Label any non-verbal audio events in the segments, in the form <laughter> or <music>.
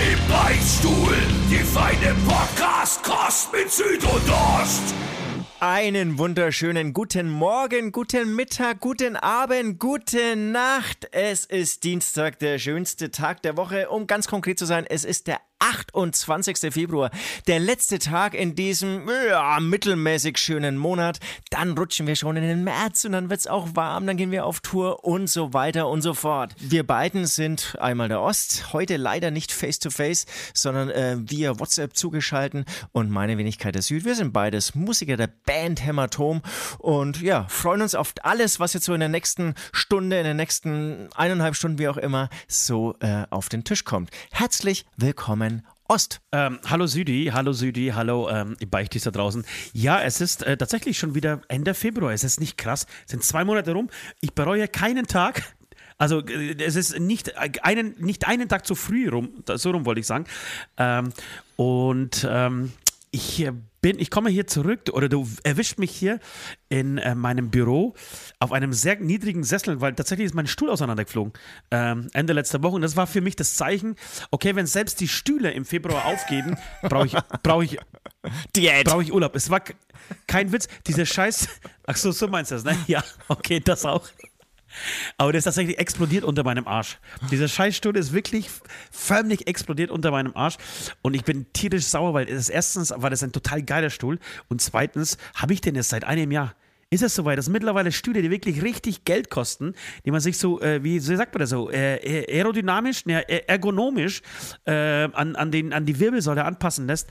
Im Beichtstuhl, die feine Podcast-Kost mit Süd und Ost. Einen wunderschönen guten Morgen, guten Mittag, guten Abend, gute Nacht. Es ist Dienstag, der schönste Tag der Woche. Um ganz konkret zu sein, es ist der 28. Februar, der letzte Tag in diesem ja, mittelmäßig schönen Monat. Dann rutschen wir schon in den März und dann wird es auch warm, dann gehen wir auf Tour und so weiter und so fort. Wir beiden sind einmal der Ost, heute leider nicht face to face, sondern äh, via WhatsApp zugeschalten und meine Wenigkeit der Süd. Wir sind beides Musiker der Band Hämatom und ja, freuen uns auf alles, was jetzt so in der nächsten Stunde, in den nächsten eineinhalb Stunden, wie auch immer, so äh, auf den Tisch kommt. Herzlich willkommen Ost. Ähm, hallo Südi, hallo Südi, hallo ähm, Beichtis da draußen. Ja, es ist äh, tatsächlich schon wieder Ende Februar. Es ist nicht krass. Es sind zwei Monate rum. Ich bereue keinen Tag. Also äh, es ist nicht einen, nicht einen Tag zu früh rum, so rum wollte ich sagen. Ähm, und ähm, ich äh, bin, ich komme hier zurück oder du erwischt mich hier in äh, meinem Büro auf einem sehr niedrigen Sessel, weil tatsächlich ist mein Stuhl auseinandergeflogen ähm, Ende letzter Woche und das war für mich das Zeichen, okay, wenn selbst die Stühle im Februar aufgeben, brauche ich, brauche ich, <laughs> brauche ich Urlaub. Es war kein Witz, dieser Scheiß, ach so, so meinst du das, ne? Ja, okay, das auch. Aber der ist tatsächlich explodiert unter meinem Arsch. Dieser Scheißstuhl ist wirklich förmlich explodiert unter meinem Arsch. Und ich bin tierisch sauer, weil das erstens war das ein total geiler Stuhl. Und zweitens habe ich den jetzt seit einem Jahr. Ist es soweit, dass mittlerweile Stühle, die wirklich richtig Geld kosten, die man sich so, äh, wie, sagt man das so, äh, aerodynamisch, ne, ergonomisch äh, an, an, den, an die Wirbelsäule anpassen lässt,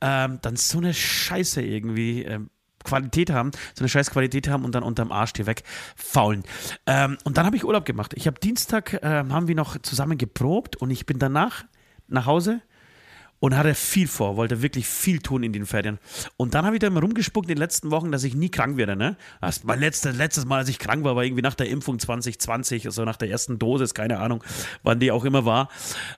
ähm, dann so eine Scheiße irgendwie ähm, Qualität haben, so eine scheiß Qualität haben und dann unterm Arsch dir wegfaulen. Ähm, und dann habe ich Urlaub gemacht. Ich habe Dienstag, äh, haben wir noch zusammen geprobt und ich bin danach nach Hause und hatte viel vor, wollte wirklich viel tun in den Ferien. Und dann habe ich da immer rumgespuckt in den letzten Wochen, dass ich nie krank werde. Ne? Das mein letztes, letztes Mal, als ich krank war, war irgendwie nach der Impfung 2020, also nach der ersten Dosis, keine Ahnung, wann die auch immer war.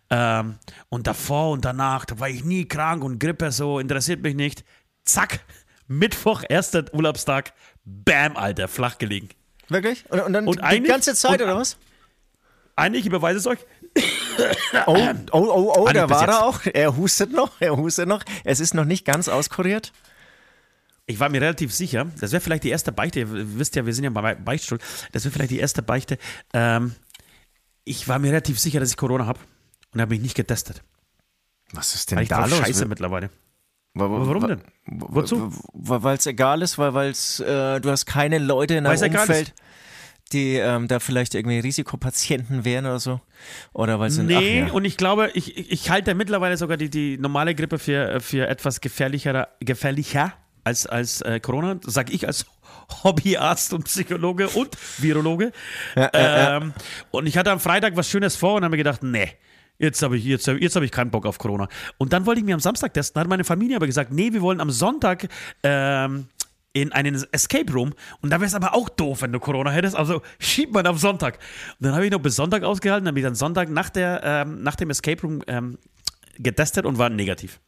Ähm, und davor und danach, da war ich nie krank und Grippe so, interessiert mich nicht. Zack, Mittwoch, erster Urlaubstag, bam, Alter, flach gelegen. Wirklich? Und, und dann und die ganze Zeit, oder was? Eigentlich, ich überweise es euch. Oh, oh, oh, oh, da war er auch. Er hustet noch, er hustet noch. Es ist noch nicht ganz auskuriert. Ich war mir relativ sicher, das wäre vielleicht die erste Beichte, ihr wisst ja, wir sind ja bei Beichtstuhl, das wäre vielleicht die erste Beichte. Ähm, ich war mir relativ sicher, dass ich Corona habe und habe mich nicht getestet. Was ist denn Weil ich da los? Scheiße mittlerweile. Warum denn? Wozu? Weil es egal ist, weil es äh, du hast keine Leute in deinem Umfeld, die ähm, da vielleicht irgendwie Risikopatienten wären oder so. Oder weil sie Nee, ach, ja. und ich glaube, ich, ich halte mittlerweile sogar die, die normale Grippe für, für etwas gefährlicher, gefährlicher als, als äh, Corona, sag ich als Hobbyarzt und Psychologe und Virologe. Ja, ähm, ja, und ich hatte am Freitag was Schönes vor und habe mir gedacht, nee Jetzt habe ich, jetzt, jetzt hab ich keinen Bock auf Corona. Und dann wollte ich mir am Samstag testen, hat meine Familie aber gesagt, nee, wir wollen am Sonntag ähm, in einen Escape Room. Und da wäre es aber auch doof, wenn du Corona hättest. Also schiebt man am Sonntag. Und dann habe ich noch bis Sonntag ausgehalten, dann bin ich dann Sonntag nach, der, ähm, nach dem Escape Room ähm, getestet und war negativ.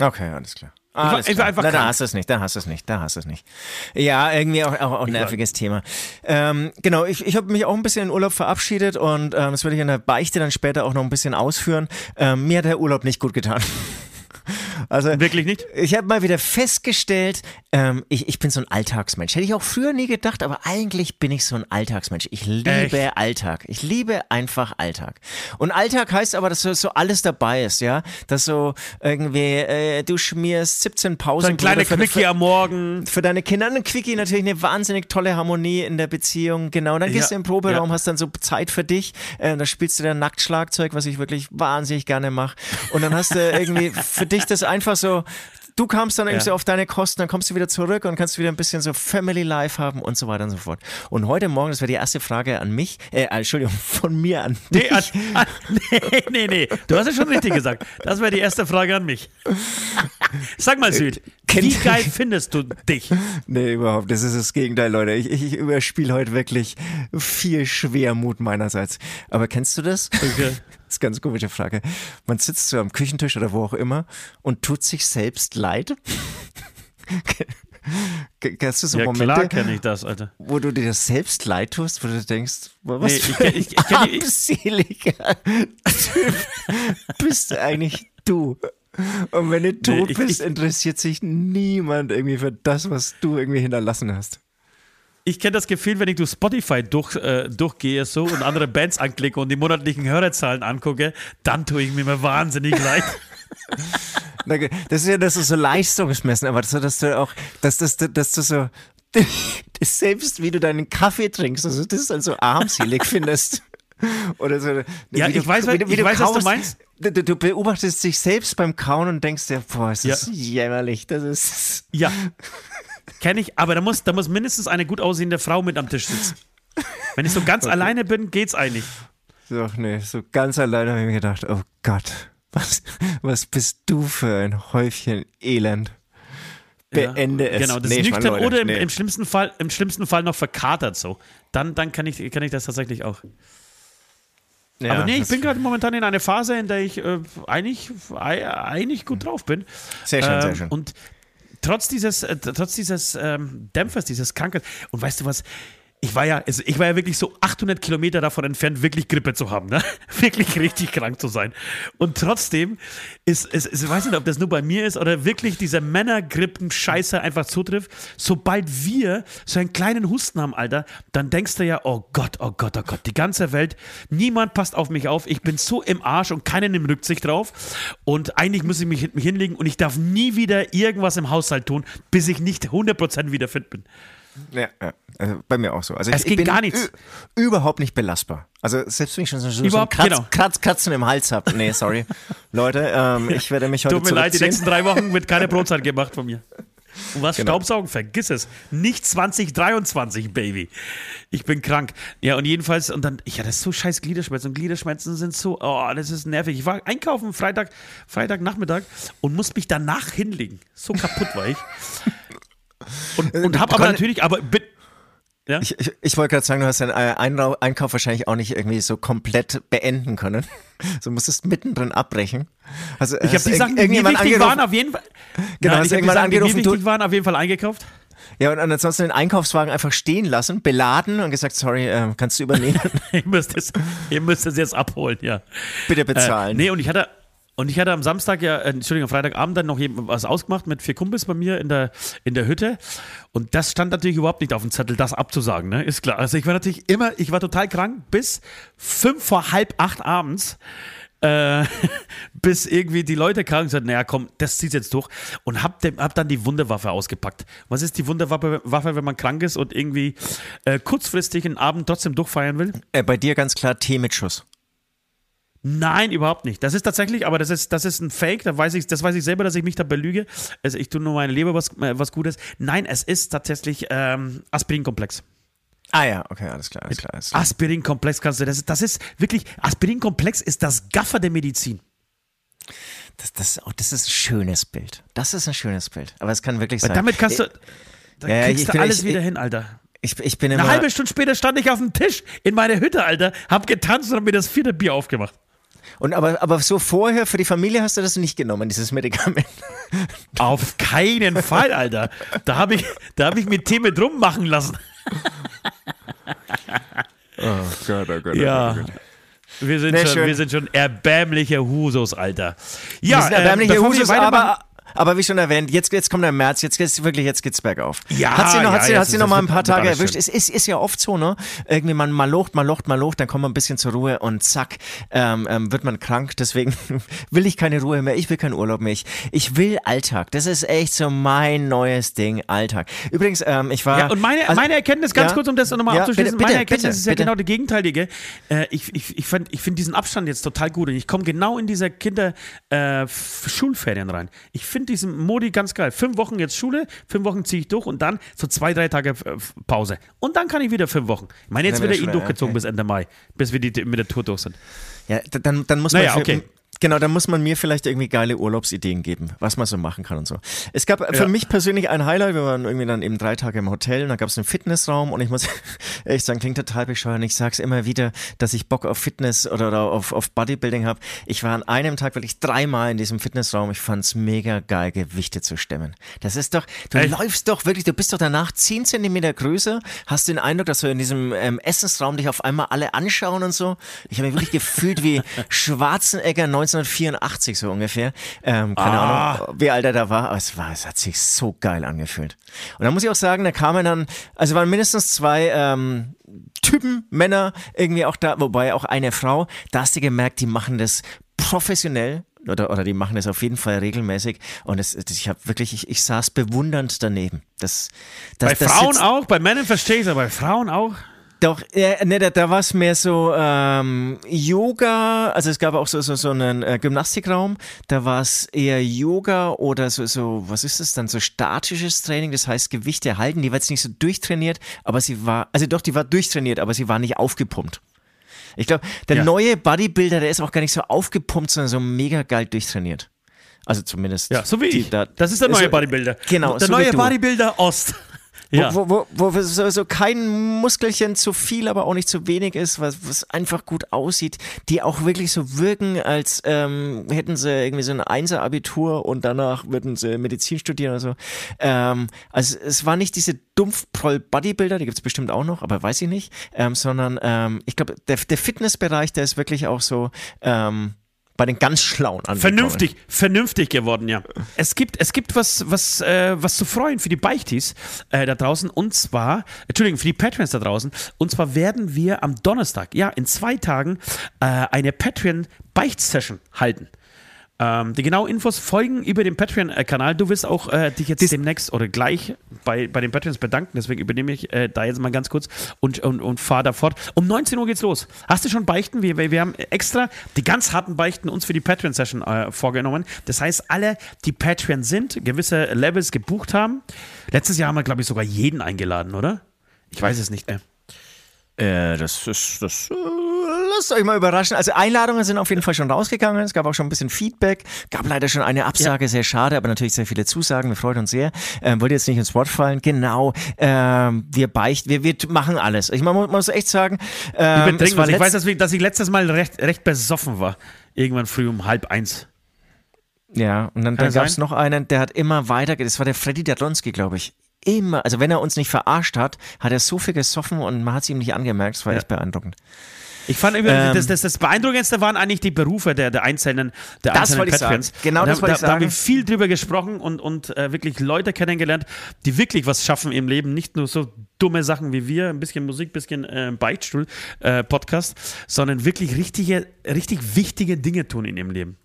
Okay, alles klar. Ah, alles klar. Na, da hast du es nicht, da hast du es nicht, da hast du es nicht. Ja, irgendwie auch, auch, auch ein nerviges Thema. Ähm, genau, ich, ich habe mich auch ein bisschen in Urlaub verabschiedet und ähm, das werde ich in der Beichte dann später auch noch ein bisschen ausführen. Ähm, mir hat der Urlaub nicht gut getan. Also wirklich nicht? Ich habe mal wieder festgestellt, ähm, ich, ich bin so ein Alltagsmensch. Hätte ich auch früher nie gedacht, aber eigentlich bin ich so ein Alltagsmensch. Ich liebe Echt? Alltag. Ich liebe einfach Alltag. Und Alltag heißt aber, dass so, alles dabei ist, ja. Dass so irgendwie äh, du schmierst 17 Pausen. So ein kleiner Quickie am Morgen. Für deine Kinder. Ein Quickie natürlich eine wahnsinnig tolle Harmonie in der Beziehung. Genau. Und dann gehst ja, du im Proberaum, ja. hast dann so Zeit für dich. Äh, da spielst du dann Nacktschlagzeug, was ich wirklich wahnsinnig gerne mache. Und dann hast du irgendwie <laughs> für dich das einfach so du kamst dann irgendwie so auf deine Kosten, dann kommst du wieder zurück und kannst wieder ein bisschen so Family Life haben und so weiter und so fort. Und heute Morgen, das wäre die erste Frage an mich, äh, Entschuldigung, <laughs> von mir an dich. Nee, an, an, <laughs> nee, nee, nee, du hast es schon richtig gesagt. Das wäre die erste Frage an mich. Sag mal, Süd, wie geil findest du dich? Nee, überhaupt, das ist das Gegenteil, Leute. Ich, ich, ich überspiele heute wirklich viel Schwermut meinerseits. Aber kennst du das? Okay. Das ist eine ganz komische Frage. Man sitzt so am Küchentisch oder wo auch immer und tut sich selbst leid. <laughs> Kennst du so ja, Momente, klar kenne ich das, Alter. wo du dir selbst leid tust, wo du denkst, was Nee, für ich- ich- ich die- armseliger Typ bist du eigentlich du? Und wenn du tot ich- bist, interessiert sich niemand irgendwie für das, was du irgendwie hinterlassen hast. Ich kenne das Gefühl, wenn ich durch Spotify durch, äh, durchgehe so und andere Bands anklicke und die monatlichen Hörerzahlen angucke, dann tue ich mir mal wahnsinnig leid. <laughs> Das ist ja das ist so Leistungsmessen, aber so, dass du auch, dass, dass, du- dass du so, <laughs> selbst wie du deinen Kaffee trinkst, also das dann so armselig findest. Oder so. Ja, wie du- ich weiß, wie wie ich du weiß, was du kaust. meinst. Du, du- beobachtest dich selbst beim Kauen und denkst dir, boah, es Ja. ist jämmerlich, das ist. Ja, <laughs> kenne ich, aber da muss, da muss mindestens eine gut aussehende Frau mit am Tisch sitzen. Wenn ich so ganz <laughs> alleine bin, geht's eigentlich. So, nee, so ganz alleine habe ich mir gedacht, oh Gott, was, was bist du für ein Häufchen Elend. Beende ja. es. Genau, das Nee, ist nüchtern Leute, oder im, nee. im, schlimmsten Fall, im schlimmsten Fall noch verkatert so. Dann, dann kann, ich, kann ich das tatsächlich auch. Ja, aber nee, ich bin gerade momentan in einer Phase, in der ich äh, eigentlich, ei- eigentlich gut drauf bin. Sehr schön, sehr Ähm, schön. Und trotz dieses, äh, trotz dieses ähm, Dämpfers, dieses Krankheit, und weißt du was? Ich war ja, also ich war ja wirklich so 800 Kilometer davon entfernt, wirklich Grippe zu haben, ne? <laughs> Wirklich richtig krank zu sein. Und trotzdem ist, ist, ist, ich weiß nicht, ob das nur bei mir ist oder wirklich dieser Männergrippen-Scheiße einfach zutrifft. Sobald wir so einen kleinen Husten haben, Alter, dann denkst du ja, oh Gott, oh Gott, oh Gott, die ganze Welt, niemand passt auf mich auf, ich bin so im Arsch und keiner nimmt Rücksicht drauf. Und eigentlich muss ich mich, mich hinlegen und ich darf nie wieder irgendwas im Haushalt tun, bis ich nicht 100% wieder fit bin. Ja, ja. Also bei mir auch so. Also Es ich, geht ich bin gar nichts. überhaupt nicht belastbar. Also selbst wenn ich schon so, so Überhaupt- Kratz, genau. Kratz, Kratzen im Hals habe. Nee, sorry. <laughs> Leute, ähm, ich werde mich heute Tut mir leid, die nächsten drei Wochen wird keine Brotzeit gemacht von mir. Und was Genau. Staubsaugen, vergiss es. Nicht 2023, Baby. Ich bin krank. Ja, und jedenfalls, und dann, ich hatte so scheiß Gliederschmerzen. Und Gliederschmerzen sind so, oh, das ist nervig. Ich war einkaufen Freitag, Freitagnachmittag und musste mich danach hinlegen. So kaputt war ich. <laughs> Und, und hab aber natürlich, aber bin, ja? Ich, ich, ich wollte gerade sagen, du hast deinen äh, Einkauf wahrscheinlich auch nicht irgendwie so komplett beenden können. <laughs> So musstest mittendrin abbrechen. Also, Ich habe die Sachen, die mir wichtig waren, auf jeden Fall. Genau, Nein, ich habe irgendwann Sachen, die mir angerufen, wichtig waren, auf jeden Fall eingekauft. Ja, und ansonsten den Einkaufswagen einfach stehen lassen, beladen und gesagt, sorry, ähm, kannst du übernehmen? <laughs> ihr, müsst es, ihr müsst es jetzt abholen, ja. Bitte bezahlen. Äh, nee, und ich hatte. Und ich hatte am Samstag ja, äh, Entschuldigung, am Freitagabend dann noch was ausgemacht mit vier Kumpels bei mir in der, in der Hütte. Und das stand natürlich überhaupt nicht auf dem Zettel, das abzusagen, ne? Ist klar. Also ich war natürlich immer, ich war total krank bis fünf vor halb acht abends. Äh, <laughs> bis irgendwie die Leute und gesagt, naja, komm, das zieht jetzt durch. Und hab, dem, hab dann die Wunderwaffe ausgepackt. Was ist die Wunderwaffe, Waffe, wenn man krank ist und irgendwie äh, kurzfristig einen Abend trotzdem durchfeiern will? Äh, bei dir ganz klar Tee mit Schuss. Nein, überhaupt nicht. Das ist tatsächlich, aber das ist, das ist ein Fake. Da weiß ich, das weiß ich selber, dass ich mich da belüge. Also ich tue nur meine Leber was, äh, was Gutes. Nein, es ist tatsächlich ähm, Aspirinkomplex. Ah ja, okay, alles klar, alles klar. Alles klar. Aspirinkomplex kannst du, das ist, das ist wirklich, Aspirinkomplex ist das Gaffer der Medizin. Das, das, oh, das ist ein schönes Bild. Das ist ein schönes Bild. Aber es kann wirklich Weil sein. damit kannst du, da Ja, kriegst du bin- alles ich- wieder ich- hin, Alter. Ich, ich bin immer. Eine halbe Stunde später stand ich auf dem Tisch in meiner Hütte, Alter, hab getanzt und hab mir das vierte Bier aufgemacht. Und aber, aber so vorher für die Familie hast du das nicht genommen, dieses Medikament. <laughs> Auf keinen Fall, Alter. Da habe ich, da hab ich mir Tee mit rummachen lassen. <laughs> Oh Gott, oh Gott. Ja. Wir sind, Nee, schon, schön. wir sind schon erbärmliche Husos, Alter. Ja, Wir sind erbärmliche ähm, weitermachen- aber, aber wie schon erwähnt, jetzt, jetzt kommt der März, jetzt geht's wirklich, jetzt geht's bergauf. Ja, hat sie noch, ja, hat sie, hat sie ist noch mal ein paar Tage erwischt. Es ist, ist ja oft so, ne? Irgendwie man mal locht, mal locht, mal locht, dann kommt man ein bisschen zur Ruhe und zack, ähm, ähm, wird man krank. Deswegen <laughs> will ich keine Ruhe mehr, ich will keinen Urlaub mehr. Ich, ich will Alltag. Das ist echt so mein neues Ding, Alltag. Übrigens, ähm, ich war. Ja, und meine, also- meine Erkenntnis, ganz ja? kurz, um das nochmal Ja, abzuschließen, bitte, meine bitte, Erkenntnis bitte, ist ja genau die gegenteilige. Äh, ich ich, ich, fand- ich finde diesen Abstand jetzt total gut und ich komme genau in diese Kinder-Schulferien rein. Ich finde finde diesen Modi ganz geil. Fünf Wochen jetzt Schule, fünf Wochen ziehe ich durch und dann so zwei, drei Tage äh, Pause. Und dann kann ich wieder fünf Wochen. Ich meine, jetzt wird wieder er ihn durchgezogen okay. bis Ende Mai, bis wir die, mit der Tour durch sind. Ja, dann, dann muss man Naja, für- okay. Genau, dann muss man mir vielleicht irgendwie geile Urlaubsideen geben, was man so machen kann und so. Es gab für Ja. mich persönlich ein Highlight, wir waren irgendwie dann eben drei Tage im Hotel und da gab es einen Fitnessraum und ich muss <laughs> ehrlich sagen, klingt total bescheuert. Ich sag's immer wieder, dass ich Bock auf Fitness oder, auf, auf Bodybuilding habe. Ich war an einem Tag wirklich dreimal in diesem Fitnessraum. Ich fand's mega geil, Gewichte zu stemmen. Das ist doch, du Echt? läufst doch wirklich, du bist doch danach 10 Zentimeter größer, hast den Eindruck, dass wir in diesem ähm, Essensraum dich auf einmal alle anschauen und so. Ich habe mich wirklich gefühlt wie <laughs> Schwarzenegger 1984 so ungefähr. Ähm, keine Ah. Ahnung, wie alt er da war, aber es, war, es hat sich so geil angefühlt. Und da muss ich auch sagen, da kamen dann, also waren mindestens zwei ähm, Typen, Männer irgendwie auch da, wobei auch eine Frau, da hast du gemerkt, die machen das professionell oder, oder die machen das auf jeden Fall regelmäßig und es, ich habe wirklich, ich, ich saß bewundernd daneben. Das, das, Bei das Frauen auch, bei Männern verstehe ich es, aber bei Frauen auch. Doch, äh, ne, da, da war es mehr so ähm, Yoga, also es gab auch so, so, so einen äh, Gymnastikraum, da war es eher Yoga oder so, so, was ist das dann, so statisches Training, das heißt Gewichte halten, die war jetzt nicht so durchtrainiert, aber sie war, also doch, die war durchtrainiert, aber sie war nicht aufgepumpt. Ich glaube, der Ja. neue Bodybuilder, der ist auch gar nicht so aufgepumpt, sondern so mega geil durchtrainiert. Also zumindest. Ja, so wie die ich. da- das ist der neue so- Bodybuilder. Genau, Der so neue. Bodybuilder Ost. Ja. Wo, wo, wo, wo so, so kein Muskelchen zu viel, aber auch nicht zu wenig ist, was, was einfach gut aussieht, die auch wirklich so wirken, als ähm, hätten sie irgendwie so ein Einser-Abitur und danach würden sie Medizin studieren oder so. Ähm, also es war nicht diese Dumpfproll-Bodybuilder, die gibt's bestimmt auch noch, aber weiß ich nicht, ähm, sondern ähm, ich glaube, der, der Fitnessbereich, der ist wirklich auch so ähm, bei den ganz Schlauen angekommen. Vernünftig, vernünftig geworden, ja. Es gibt, es gibt was, was, äh, was zu freuen für die Beichtis äh, da draußen und zwar, Entschuldigung, für die Patreons da draußen. Und zwar werden wir am Donnerstag, ja, in zwei Tagen, äh, eine Patreon-Beicht-Session halten. Ähm, die genauen Infos folgen über den Patreon-Kanal. Du wirst auch äh, dich jetzt demnächst oder gleich bei, bei den Patreons bedanken. Deswegen übernehme ich äh, da jetzt mal ganz kurz und, und, und fahre da fort. Um 19 Uhr geht's los. Hast du schon Beichten? Wir, wir wir haben extra die ganz harten Beichten uns für die Patreon-Session äh, vorgenommen. Das heißt, alle, die Patreon sind, gewisse Levels gebucht haben. Letztes Jahr haben wir, glaube ich, sogar jeden eingeladen, oder? Ich weiß es nicht mehr. Äh, das ist, das, äh, lasst euch mal überraschen. Also Einladungen sind auf jeden Fall schon rausgegangen. Es gab auch schon ein bisschen Feedback. Gab leider schon eine Absage, sehr schade, aber natürlich sehr viele Zusagen. Wir freuen uns sehr. Ähm, wollte jetzt nicht ins Wort fallen. Genau. Ähm, wir beichten, wir, wir machen alles. Ich man muss, man muss echt sagen, ähm. Ich letzt- weiß, dass, wir, dass ich letztes Mal recht, recht besoffen war. Irgendwann früh um halb eins. Ja, und dann, Kann dann gab es noch einen, der hat immer weiter, das war der Freddy Dadlonski, glaube ich. Immer, also wenn er uns nicht verarscht hat, hat er so viel gesoffen und man hat es ihm nicht angemerkt. Das war echt beeindruckend. Ich fand Ähm, das, das, das Beeindruckendste waren eigentlich die Berufe der, der einzelnen, der Das einzelnen wollte ich sagen. Patreons. Genau Und das da, wollte ich da, Da haben wir sagen. viel drüber gesprochen und, und äh, wirklich Leute kennengelernt, die wirklich was schaffen im Leben. Nicht nur so dumme Sachen wie wir, ein bisschen Musik, ein bisschen äh, Beichtstuhl-Podcast, sondern wirklich richtige, richtig wichtige Dinge tun in ihrem Leben.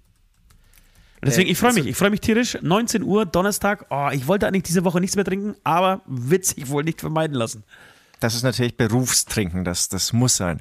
Deswegen, Äh, ich freue mich, also- ich freue mich tierisch. 19 Uhr, Donnerstag. Oh, ich wollte eigentlich diese Woche nichts mehr trinken, aber wird sich wohl nicht vermeiden lassen. Das ist natürlich Berufstrinken, das, das muss sein.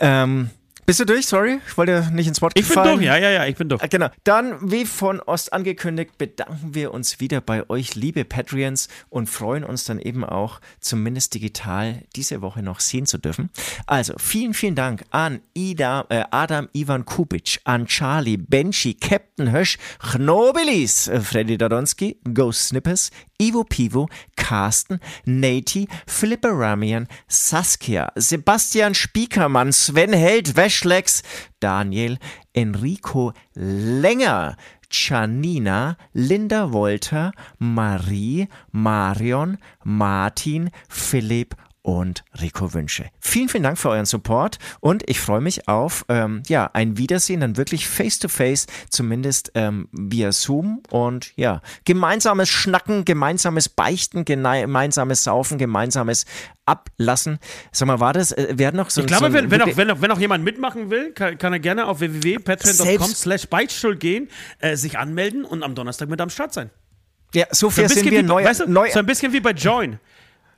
Ähm, bist du durch? Sorry, ich wollte nicht ins Wort Ich bin fallen. durch, ja, ja, ja, ich bin durch. Äh, Genau. Dann, wie von Ost angekündigt, bedanken wir uns wieder bei euch, liebe Patreons, und freuen uns dann eben auch, zumindest digital, diese Woche noch sehen zu dürfen. Also, vielen, vielen Dank an Ida, äh, Adam Ivan Kubic, an Charlie, Benchi, Captain Hösch, Chnobilis, äh, Freddy Dadonski, Ghost Snippers, Ivo Pivo, Carsten, Nati, Philippe Ramian, Saskia, Sebastian Spiekermann, Sven Held, Weschlex, Daniel, Enrico Länger, Janina, Linda Wolter, Marie, Marion, Martin, Philipp und Rico Wünsche. Vielen, vielen Dank für euren Support und ich freue mich auf ähm, ja, ein Wiedersehen, dann wirklich face-to-face, zumindest ähm, via Zoom und ja, gemeinsames Schnacken, gemeinsames Beichten, gemeinsames Saufen, gemeinsames Ablassen. Sag mal, war das, äh, werden noch so Ich glaube, so wenn, wenn, auch, wenn, auch, wenn auch jemand mitmachen will, kann, kann er gerne auf www.patreon.com slash Beichtstuhl gehen, äh, sich anmelden und am Donnerstag mit am Start sein. ja, so So ein fair sind wir wie, neu, weißt du, neu, so ein bisschen wie bei Join.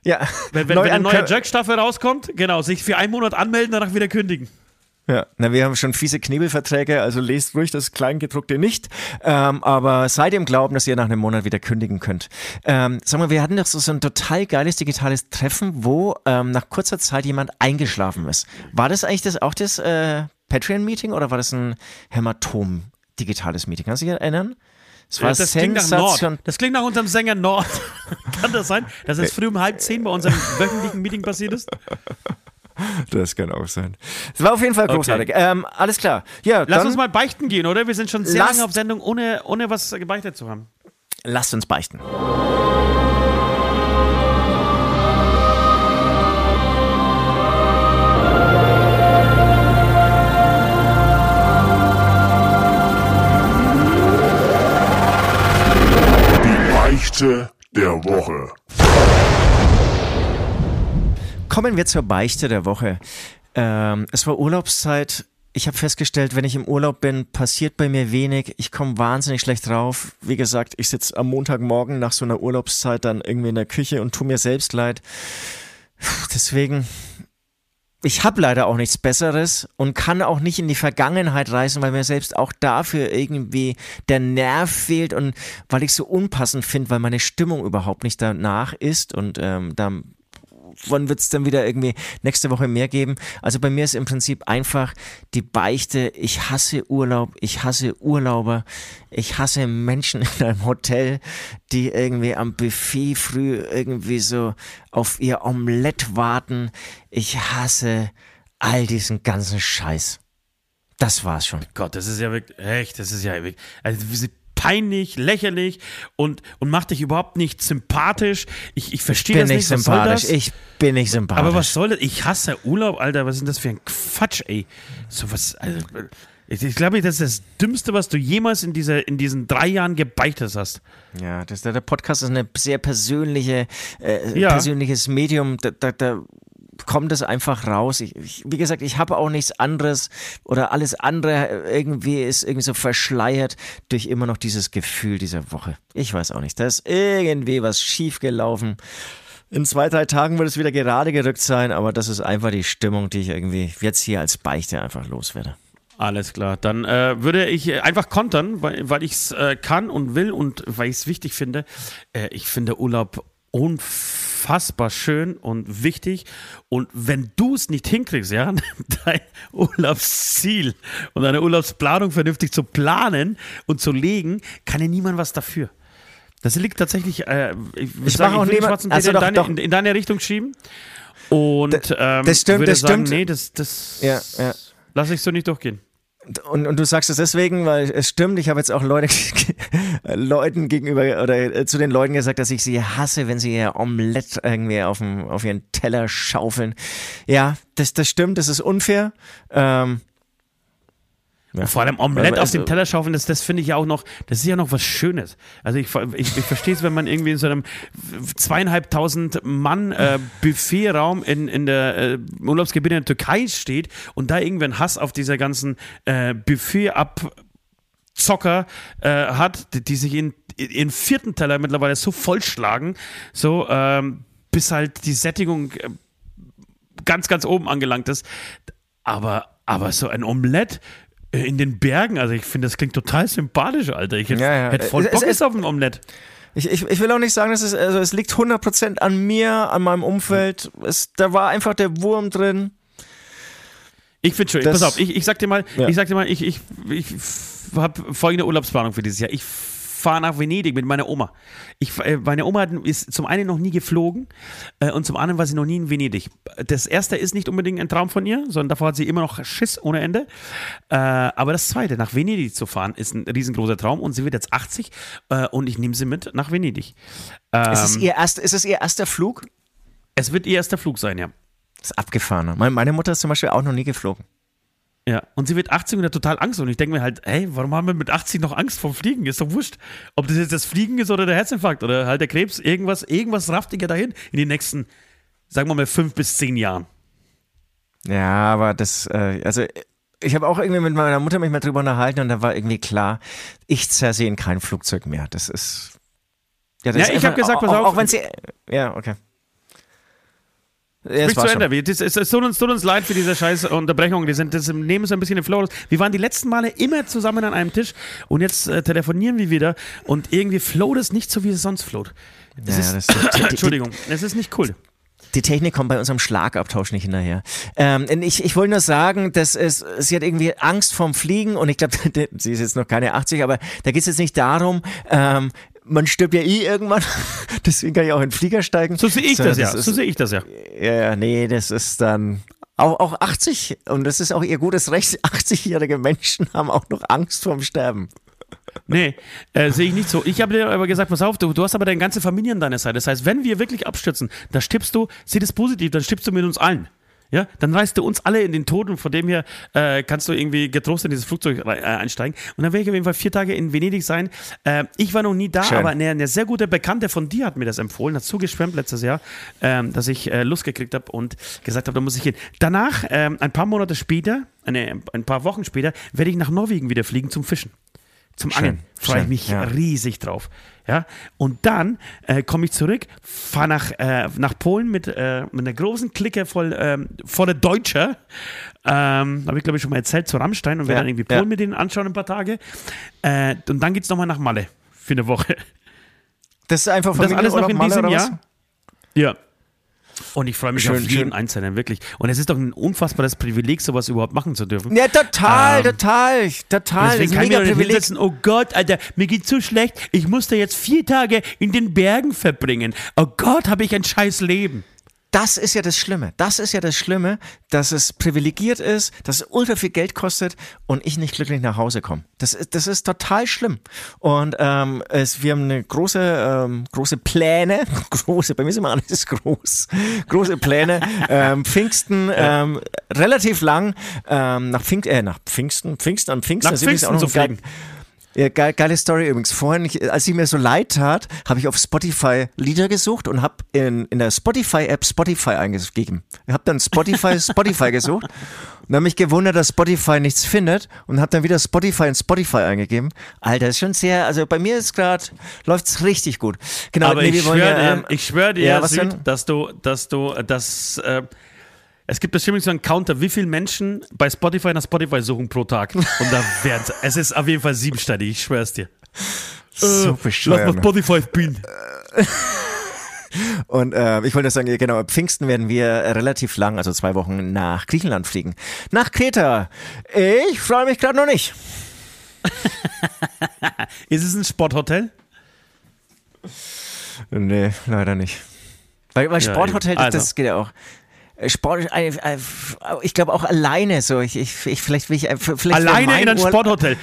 Ja, Wenn, wenn, wenn eine neue Jack-Staffel rauskommt, genau, sich für einen Monat anmelden, danach wieder kündigen. Ja, na, wir haben schon fiese Knebelverträge, also lest ruhig das Kleingedruckte nicht. Ähm, aber seid im Glauben, dass ihr nach einem Monat wieder kündigen könnt. Ähm, sag mal, wir hatten doch so, so ein total geiles digitales Treffen, wo ähm, nach kurzer Zeit jemand eingeschlafen ist. War das eigentlich das auch das äh, Patreon-Meeting oder war das ein Hämatom-digitales Meeting? Kannst du dich erinnern? Das, war das, klingt nach Nord. das klingt nach unserem Sänger Nord. <laughs> Kann das sein, dass es früh um halb zehn bei unserem wöchentlichen Meeting passiert ist? Das kann auch sein. Es war auf jeden Fall großartig. Okay. Ähm, alles klar. Ja, Lass uns mal beichten gehen, oder? Wir sind schon sehr lange auf Sendung, ohne, ohne was gebeichtet zu haben. Lasst uns beichten. Beichte der Woche. Kommen wir zur Beichte der Woche. Ähm, es war Urlaubszeit. Ich habe festgestellt, wenn ich im Urlaub bin, passiert bei mir wenig. Ich komme wahnsinnig schlecht drauf. Wie gesagt, ich sitze am Montagmorgen nach so einer Urlaubszeit dann irgendwie in der Küche und tu mir selbst leid. Deswegen, ich habe leider auch nichts Besseres und kann auch nicht in die Vergangenheit reisen, weil mir selbst auch dafür irgendwie der Nerv fehlt und weil ich so unpassend finde, weil meine Stimmung überhaupt nicht danach ist und ähm, da wann wird es dann wieder irgendwie nächste Woche mehr geben? Also bei mir ist im Prinzip einfach die Beichte, ich hasse Urlaub, ich hasse Urlauber, ich hasse Menschen in einem Hotel, die irgendwie am Buffet früh irgendwie so auf ihr Omelett warten. Ich hasse all diesen ganzen Scheiß. Das war's schon. Gott, das ist ja wirklich, echt, das ist ja wirklich, also peinlich, lächerlich und, und macht dich überhaupt nicht sympathisch. Ich, ich verstehe das nicht. nicht sympathisch. Ich bin nicht sympathisch. Aber was soll das? Ich hasse Urlaub, Alter. Was ist denn das für ein Quatsch, ey? So was. Also, ich, ich glaube, das ist das Dümmste, was du jemals in, dieser, in diesen drei Jahren gebeichtet hast. Ja, das, der Podcast ist ein sehr persönliche, äh, ja. persönliches Medium. Da, da, da kommt es einfach raus. Ich, ich, wie gesagt, ich habe auch nichts anderes oder alles andere irgendwie ist irgendwie so verschleiert durch immer noch dieses Gefühl dieser Woche. Ich weiß auch nicht. Da ist irgendwie was schiefgelaufen. In zwei, drei Tagen wird es wieder gerade gerückt sein, aber das ist einfach die Stimmung, die ich irgendwie jetzt hier als Beichte einfach loswerde. Alles klar, dann äh, würde ich einfach kontern, weil, weil ich es äh, kann und will und weil ich es wichtig finde. Äh, ich finde Urlaub unfassbar schön und wichtig. Und wenn du es nicht hinkriegst, ja, <laughs> dein Urlaubsziel und deine Urlaubsplanung vernünftig zu planen und zu legen, kann ja niemand was dafür. Das liegt tatsächlich, äh, ich, ich mache auch niemand, also in, deine, in, in, deine Richtung schieben. Und ähm, das stimmt, würde das sagen, stimmt. nee, das, das ja, ja. lasse ich so nicht durchgehen. Und, und du sagst es deswegen, weil es stimmt, ich habe jetzt auch Leute, <laughs> Leuten gegenüber oder äh, zu den Leuten gesagt, dass ich sie hasse, wenn sie ihr Omelett irgendwie auf, dem, auf ihren Teller schaufeln. Ja, das, das stimmt, das ist unfair. Ähm, ja. Vor allem Omelette also, auf dem Teller schaufeln, das, das finde ich ja auch noch, das ist ja noch was Schönes. Also ich, ich, ich verstehe es, wenn man irgendwie in so einem zweieinhalbtausend Mann äh, Buffetraum in, in der äh, Urlaubsgebiet in der Türkei steht und da irgendwann Hass auf dieser ganzen äh, Buffet ab Zocker äh, hat, die, die sich in ihren vierten Teller mittlerweile so vollschlagen, so ähm, bis halt die Sättigung äh, ganz, ganz oben angelangt ist. Aber, aber so ein Omelett äh, in den Bergen, also ich finde, das klingt total sympathisch, Alter. Ich hätte, ja, ja. hätte voll Bock es, es, auf ein Omelett. Ich, ich, ich will auch nicht sagen, dass es, also es liegt 100% an mir, an meinem Umfeld. Es, da war einfach der Wurm drin. Ich finde schon, pass auf, ich, ich sag dir mal, ja. ich sag dir mal, ich, ich, ich habe folgende Urlaubsplanung für dieses Jahr. Ich fahre nach Venedig mit meiner Oma. Ich, äh, meine Oma ist zum einen noch nie geflogen äh, und zum anderen war sie noch nie in Venedig. Das erste ist nicht unbedingt ein Traum von ihr, sondern davor hat sie immer noch Schiss ohne Ende. Äh, aber das zweite, nach Venedig zu fahren, ist ein riesengroßer Traum und sie wird jetzt 80 äh, und ich nehme sie mit nach Venedig. Ähm, ist, es ihr erst, ist es ihr erster Flug? Es wird ihr erster Flug sein, ja. Das ist abgefahren. Meine Mutter ist zum Beispiel auch noch nie geflogen. Ja, und sie wird 80 und hat total Angst. Und ich denke mir halt, hey, warum haben wir mit 80 noch Angst vom Fliegen? Ist doch wurscht. Ob das jetzt das Fliegen ist oder der Herzinfarkt oder halt der Krebs, irgendwas, irgendwas rafft ihr dahin in den nächsten, sagen wir mal, fünf bis zehn Jahren. Ja, aber das, äh, also ich habe auch irgendwie mit meiner Mutter mich mal drüber unterhalten und da war irgendwie klar, ich zersehe in kein Flugzeug mehr. Das ist. Ja, das ja, ist ich habe gesagt, pass auf. Auch, auch wenn sie. Ja, okay. Ja, Sprich zu Ende. Es, es, es, tut uns, tut uns leid für diese scheiß Unterbrechung. Die sind, das nehmen so ein bisschen den Flow Wir waren die letzten Male immer zusammen an einem Tisch und jetzt äh, telefonieren wir wieder und irgendwie float es nicht so, wie es sonst float. Ja, ist, das, <coughs> Entschuldigung, es ist nicht cool. Die Technik kommt bei unserem Schlagabtausch nicht hinterher. Ähm, ich, ich wollte nur sagen, dass es, sie hat irgendwie Angst vorm Fliegen und ich glaube, <laughs> sie ist jetzt noch keine 80, aber da geht es jetzt nicht darum, ähm, man stirbt ja eh irgendwann, <laughs> deswegen kann ich auch in den Flieger steigen. So sehe ich so, das, ja, ist, so sehe ich das ja. Ja, nee, das ist dann auch, auch 80 und das ist auch ihr gutes Recht, <laughs> 80-jährige Menschen haben auch noch Angst vorm Sterben. Nee, äh, sehe ich nicht so. Ich habe dir aber gesagt, pass auf, du, du hast aber deine ganze Familie an deiner Seite. Das heißt, wenn wir wirklich abstürzen, da stirbst du, sieh das positiv, dann stirbst du mit uns allen. Ja, dann reißt du uns alle in den Tod und von dem her äh, kannst du irgendwie getrost in dieses Flugzeug äh, einsteigen. Und dann werde ich auf jeden Fall vier Tage in Venedig sein. Äh, ich war noch nie da, Schön. aber eine, eine, sehr gute Bekannte von dir hat mir das empfohlen, hat zugeschwemmt letztes Jahr, ähm, dass ich äh, Lust gekriegt habe und gesagt habe, da muss ich hin. Danach, ähm, ein paar Monate später, eine, ein paar Wochen später, werde ich nach Norwegen wieder fliegen zum Fischen zum schön, Angeln. Freue ich mich ja. riesig drauf. Ja? Und dann äh, komme ich zurück, fahre nach, äh, nach Polen mit, äh, mit einer großen Clique voll, ähm, voller Deutscher. Ähm, Habe ich, glaube ich, schon mal erzählt zu Rammstein und werde dann irgendwie Polen ja. mit denen anschauen ein paar Tage. Äh, und dann geht es nochmal nach Malle für eine Woche. Das ist einfach von Das alles noch in diesem Jahr. Ja. Und ich freue mich schön, auf jeden schön. Einzelnen, wirklich. Und es ist doch ein unfassbares Privileg, sowas überhaupt machen zu dürfen. Ja, total, ähm, total, total. Deswegen kann ich mir Privileg. Hinsetzen, oh Gott, Alter, mir geht's so schlecht, ich musste jetzt vier Tage in den Bergen verbringen. Oh Gott, habe ich ein scheiß Leben das ist ja das Schlimme. Das ist ja das Schlimme, dass es privilegiert ist, dass es ultra viel Geld kostet und ich nicht glücklich nach Hause komme. Das, ist, das ist total schlimm. Und ähm, es, wir haben eine große, ähm, große Pläne, <laughs> große, bei mir sind immer alles <laughs> groß, große Pläne. ähm, Pfingsten, ähm, relativ lang, ähm, nach, Pfing äh, nach Pfingsten, Pfingsten am Pfingsten, nach Pfingsten auch noch so fliegen. Ja, geil, geile Story übrigens. Vorhin, als ich mir so leid tat, habe ich auf Spotify Lieder gesucht und habe in, in der Spotify-App Spotify eingegeben. Ich habe dann Spotify <laughs> Spotify gesucht und habe mich gewundert, dass Spotify nichts findet und habe dann wieder Spotify in Spotify eingegeben. Alter, ist schon sehr, also bei mir ist gerade, läuft's richtig gut. Genau, Aber nee, ich schwöre dir, ähm, ich schwör dir ja, Süd, dass du, dass du, dass, äh, es gibt bestimmt so einen Counter, wie viele Menschen bei Spotify nach Spotify suchen pro Tag. Und da <laughs> werden es ist auf jeden Fall siebenstellig, ich schwör's dir. So äh. Lass mal Spotify bin. <laughs> Und äh, ich wollte sagen, genau, Pfingsten werden wir relativ lang, also zwei Wochen nach Griechenland fliegen. Nach Kreta. Ich freue mich gerade noch nicht. <laughs> ist es ein Sporthotel? Nee, leider nicht. Weil, weil Sporthotel, ja, also. das geht ja auch. Sport, äh, ich glaube auch alleine so. Ich, ich, ich vielleicht will ich äh, vielleicht alleine in ein Urlaub, Sporthotel.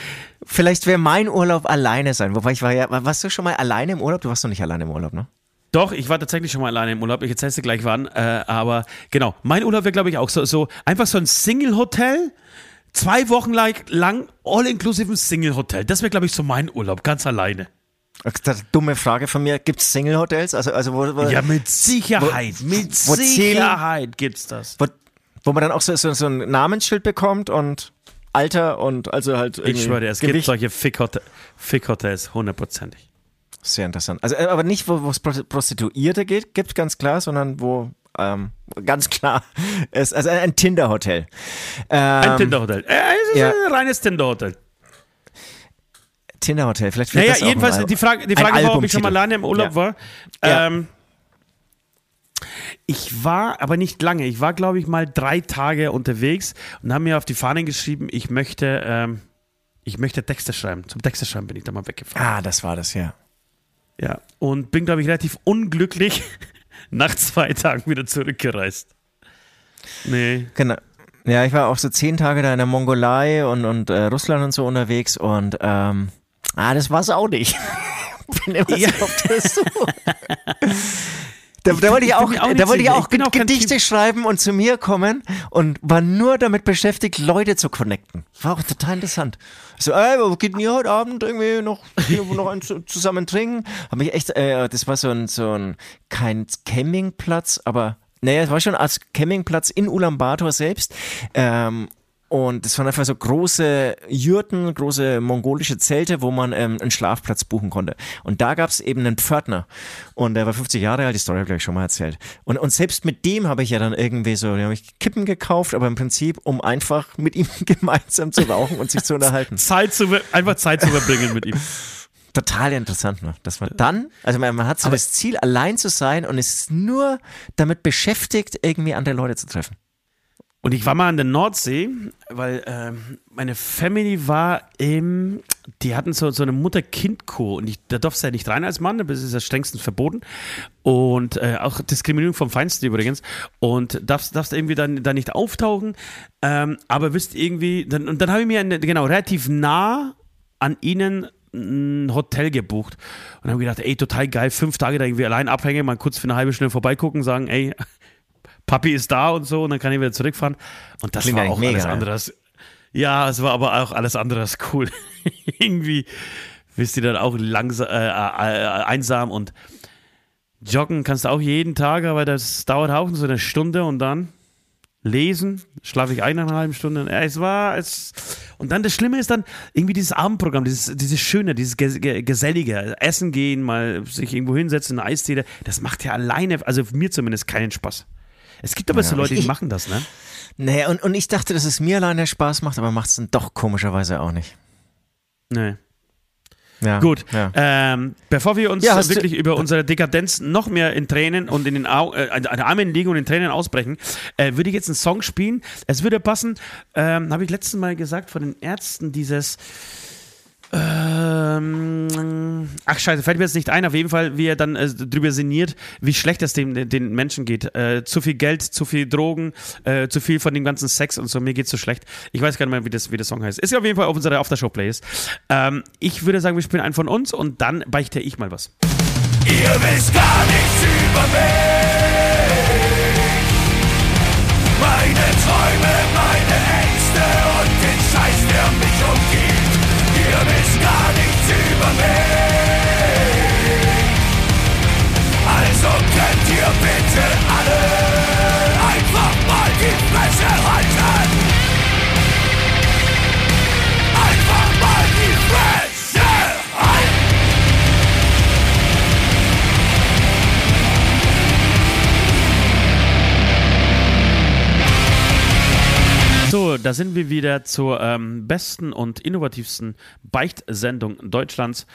Vielleicht wäre mein Urlaub alleine sein. Wobei ich war ja, warst du schon mal alleine im Urlaub? Du warst noch nicht alleine im Urlaub, ne? Doch, ich war tatsächlich schon mal alleine im Urlaub. Ich erzähl's dir gleich wann. Äh, aber genau, mein Urlaub wäre, glaube ich, auch so, so einfach so ein Single-Hotel. Zwei Wochen lang, lang all-inclusive Single-Hotel. Das wäre, glaube ich, so mein Urlaub, ganz alleine. Dumme Frage von mir. Gibt es Single-Hotels? Also, also wo, wo, ja, mit Sicherheit. Wo, mit Sicherheit gibt's das. Wo, wo man dann auch so, so, so ein Namensschild bekommt und Alter und also halt. Ich schwöre dir, es Gewicht. gibt solche Fick-Hotels, hundertprozentig. Sehr interessant. Also, aber nicht, wo es Prostituierte geht, gibt ganz klar, sondern wo ähm, ganz klar ist, also ein Tinder-Hotel. Ähm, ein Tinder-Hotel. Äh, es ist ja. ein reines Tinder-Hotel. Tinder-Hotel. Vielleicht naja, jedenfalls, die Frage, die Frage war, ob ich schon mal alleine im Urlaub ja. war. Ähm, ich war aber nicht lange. Ich war, glaube ich, mal drei Tage unterwegs und habe mir auf die Fahnen geschrieben, ich möchte, ähm, ich möchte Texte schreiben. Zum Texte schreiben bin ich da mal weggefahren. Ah, das war das, ja. Ja, und bin, glaube ich, relativ unglücklich <laughs> nach zwei Tagen wieder zurückgereist. Nee. Genau. Ja, ich war auch so zehn Tage da in der Mongolei und, und äh, Russland und so unterwegs und ähm, Ah, das war's auch nicht. <laughs> bin immer ja. so auf der Suche. <laughs> Da, da, wollte ich auch, auch da wollte ich auch, ich auch Gedichte schreiben und zu mir kommen und war nur damit beschäftigt, Leute zu connecten. War auch total interessant. So, ey, wo geht denn ihr heute Abend irgendwie noch, noch ein, zusammen trinken? Hab mich echt, äh, das war so ein, so ein, kein Campingplatz, aber, naja, es war schon als Campingplatz in Ulaanbaatar selbst. Ähm, Und das waren einfach so große Jurten, große mongolische Zelte, wo man ähm, einen Schlafplatz buchen konnte. Und da gab es eben einen Pförtner. Und der war 50 Jahre alt, die Story habe ich gleich schon mal erzählt. Und, und selbst mit dem habe ich ja dann irgendwie so, da habe ich Kippen gekauft, aber im Prinzip, um einfach mit ihm <laughs> gemeinsam zu rauchen und sich zu unterhalten. <laughs> Zeit zu, einfach Zeit zu verbringen mit ihm. Total interessant, ne? dass man dann, also man, man hat so aber das Ziel, allein zu sein und ist nur damit beschäftigt, irgendwie andere Leute zu treffen. Und ich war mal an der Nordsee, weil äh, meine Family war im, die hatten so, so eine Mutter-Kind-Kur und ich, da darfst du ja nicht rein als Mann, das ist ja strengstens verboten. Und äh, auch Diskriminierung vom Feinsten übrigens. Und darfst, darfst irgendwie dann da nicht auftauchen, ähm, aber wisst irgendwie, dann, und dann habe ich mir eine, genau relativ nah an ihnen ein Hotel gebucht und habe gedacht, ey, total geil, fünf Tage da irgendwie allein abhängen, mal kurz für eine halbe Stunde vorbeigucken, sagen, ey, Papi ist da und so und dann kann ich wieder zurückfahren. Und das Klingt war auch mega, alles andere. Als, ja, es war aber auch alles andere als <laughs> cool. Irgendwie bist du dann auch langsam, äh, äh, einsam und joggen kannst du auch jeden Tag, aber das dauert auch so eine Stunde und dann lesen, schlafe ich eine halbe Stunde. Es war, es, und dann das Schlimme ist dann irgendwie dieses Abendprogramm, dieses, dieses Schöne, dieses Gesellige, Essen gehen, mal sich irgendwo hinsetzen, eine Eistee, das macht ja alleine, also mir zumindest keinen Spaß. Es gibt aber ja, so Leute, die machen das, ne? Nee, und, und ich dachte, dass es mir alleine Spaß macht, aber macht es dann doch komischerweise auch nicht. Nee. Ja, Gut, ja. Ähm, bevor wir uns ja, wirklich über unsere Dekadenz noch mehr in Tränen und in den Au äh, an Armen liegen und in Tränen ausbrechen, äh, würde ich jetzt einen Song spielen. Es würde passen, ähm, habe ich letztes Mal gesagt, von den Ärzten dieses ähm, ach scheiße, fällt mir jetzt nicht ein. Auf jeden Fall, wie er dann äh, drüber sinniert, wie schlecht es dem, den Menschen geht. Äh, zu viel Geld, zu viel Drogen, äh, zu viel von dem ganzen Sex und so. Mir geht's so schlecht. Ich weiß gar nicht mehr, wie, das, wie der Song heißt. Ist ja auf jeden Fall auf unserer Aftershow-Playlist. Ähm, ich würde sagen, wir spielen einen von uns und dann beichte ich mal was. Ihr wisst gar nichts über mich. Bitte alle einfach mal die Fresse halten. Einfach mal die Fresse halten. So, da sind wir wieder zur ähm, besten und innovativsten Beichtsendung Deutschlands.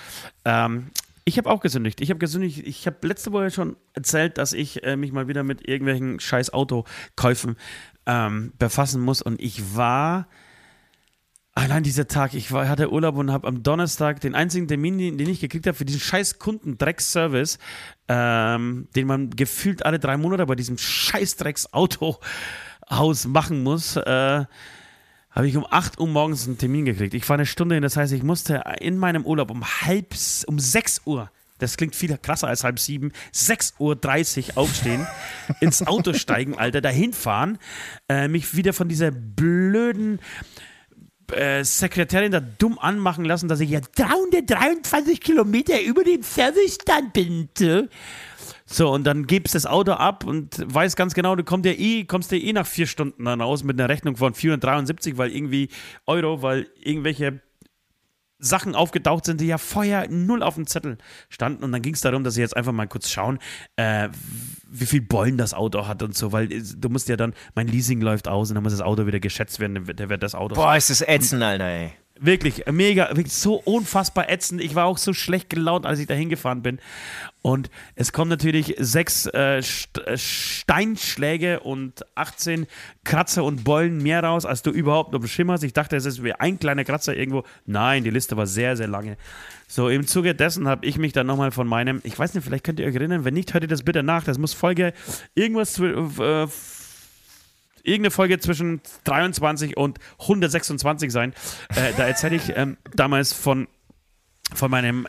Ähm, ich habe auch gesündigt. Ich habe gesündigt. Ich habe letzte Woche schon erzählt, dass ich äh, mich mal wieder mit irgendwelchen scheiß Autokäufen ähm, befassen muss. Und ich war allein dieser Tag, ich war, hatte Urlaub und habe am Donnerstag den einzigen Termin, den ich gekriegt habe für diesen scheiß Kundendrecksservice, ähm, den man gefühlt alle drei Monate bei diesem scheiß Drecks-Auto Haus machen muss, äh, habe ich um 8 Uhr morgens einen Termin gekriegt. Ich fahre eine Stunde hin, das heißt, ich musste in meinem Urlaub um halb, um 6 Uhr, das klingt viel krasser als halb sieben, 6.30 Uhr aufstehen, <laughs> ins Auto steigen, Alter, dahin fahren, äh, mich wieder von dieser blöden äh, Sekretärin da dumm anmachen lassen, dass ich ja 323 Kilometer über dem Servicestand bin. So, und dann gibst das Auto ab und weißt ganz genau, du kommst ja eh, kommst ja eh nach vier Stunden dann raus mit einer Rechnung von 473, weil irgendwie Euro, weil irgendwelche Sachen aufgetaucht sind, die ja vorher null auf dem Zettel standen. Und dann ging es darum, dass sie jetzt einfach mal kurz schauen, äh, wie viel Bollen das Auto hat und so, weil du musst ja dann, mein Leasing läuft aus und dann muss das Auto wieder geschätzt werden, dann wird das Auto. Boah, ist das ätzend, Alter, ey. Wirklich, mega, wirklich so unfassbar ätzend. Ich war auch so schlecht gelaunt, als ich da hingefahren bin. Und es kommen natürlich sechs äh, äh Steinschläge und 18 Kratzer und Beulen mehr raus, als du überhaupt noch beschimmerst. Ich dachte, es ist wie ein kleiner Kratzer irgendwo. Nein, die Liste war sehr, sehr lange. So, im Zuge dessen habe ich mich dann nochmal von meinem, ich weiß nicht, vielleicht könnt ihr euch erinnern, wenn nicht, hört ihr das bitte nach. Das muss Folge irgendwas äh, irgendeine Folge zwischen 23 und 126 sein. Äh, da erzähle ich ähm, damals von, von meinem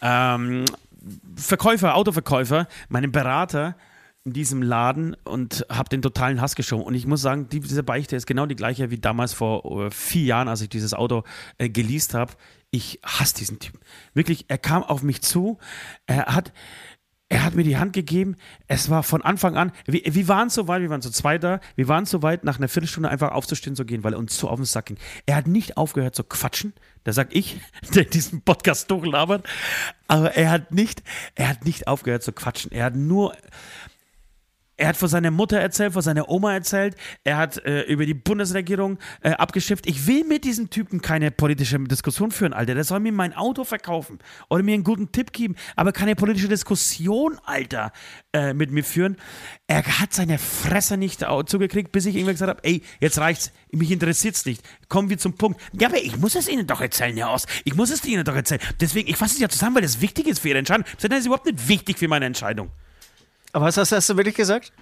ähm, Verkäufer, Autoverkäufer, meinem Berater in diesem Laden und habe den totalen Hass geschoben. Und ich muss sagen, die, diese Beichte ist genau die gleiche wie damals vor uh, vier Jahren, als ich dieses Auto äh, geleast habe. Ich hasse diesen Typen. Wirklich, er kam auf mich zu, er hat Er hat mir die Hand gegeben. Es war von Anfang an, wir, wir waren so weit, wir waren zu zweit da, wir waren so weit, nach einer Viertelstunde einfach aufzustehen zu gehen, weil er uns zu auf den Sack ging. Er hat nicht aufgehört zu quatschen. Da sag ich, <laughs> der diesen Podcast durchlabert. Aber er hat nicht, er hat nicht aufgehört zu quatschen. Er hat nur, er hat von seiner Mutter erzählt, von seiner Oma erzählt. Er hat äh, über die Bundesregierung äh, abgeschifft. Ich will mit diesem Typen keine politische Diskussion führen, Alter. Der soll mir mein Auto verkaufen oder mir einen guten Tipp geben, aber keine politische Diskussion, Alter, äh, mit mir führen. Er hat seine Fresse nicht zugekriegt, bis ich irgendwann gesagt habe, ey, jetzt reicht's. Mich interessiert's nicht. Kommen wir zum Punkt. Ja, aber ich muss es Ihnen doch erzählen, Herr Ost. Ich muss es Ihnen doch erzählen. Deswegen, ich fasse es ja zusammen, weil das wichtig ist für Ihre Entscheidung. Das ist überhaupt nicht wichtig für meine Entscheidung. Aber was hast, hast du wirklich gesagt?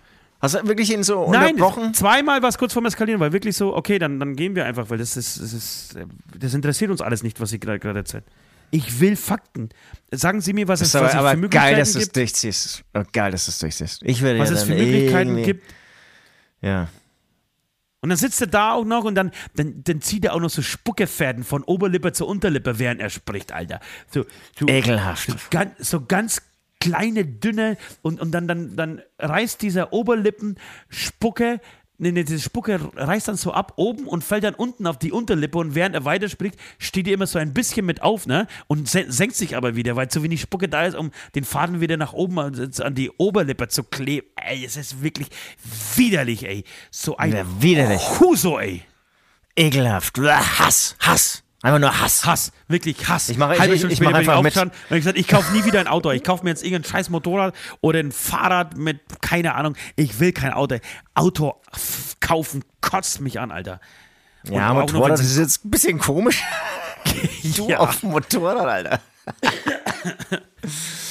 Hast du wirklich ihn so Nein, unterbrochen? zweimal war es kurz vorm Eskalieren, weil wirklich so, okay, dann, dann gehen wir einfach, weil das ist, das ist, das interessiert uns alles nicht, was Sie gerade erzählen. Ich will Fakten. Sagen Sie mir, was es, aber, was es aber für Möglichkeiten geil, dass du es gibt. durchziehst. Oh, geil, dass du es durchziehst. Ich würde Was ja es für Möglichkeiten irgendwie- gibt. Ja. Und dann sitzt er da auch noch und dann, dann, dann zieht er auch noch so Spuckefäden von Oberlippe zu Unterlippe, während er spricht, Alter. So, so, Ekelhaft. so, ganz, so ganz kleine, dünne und, und dann, dann, dann reißt dieser Oberlippen-Spucke, nee, nee, diese Spucke reißt dann so ab oben und fällt dann unten auf die Unterlippe und während er weiterspricht, steht er immer so ein bisschen mit auf, ne? Und sen senkt sich aber wieder, weil zu wenig Spucke da ist, um den Faden wieder nach oben an, die Oberlippe zu kleben. Ey, es ist wirklich widerlich, ey. So ein Ja, widerlich. Huso, ey. Ekelhaft. Hass. Hass. Einfach nur Hass. Hass, wirklich Hass. Ich mache- Halbe ich- Stunde ich ich einfach mit. und ich gesagt, ich kaufe nie wieder ein Auto. Ich kaufe mir jetzt irgendein scheiß Motorrad oder ein Fahrrad mit, keine Ahnung. Ich will kein Auto. Auto kaufen kotzt mich an, Alter. Und Ja, Motorrad, das ist jetzt ein bisschen komisch. <laughs> <laughs> Du Ja. auf dem Motorrad, Alter. <laughs>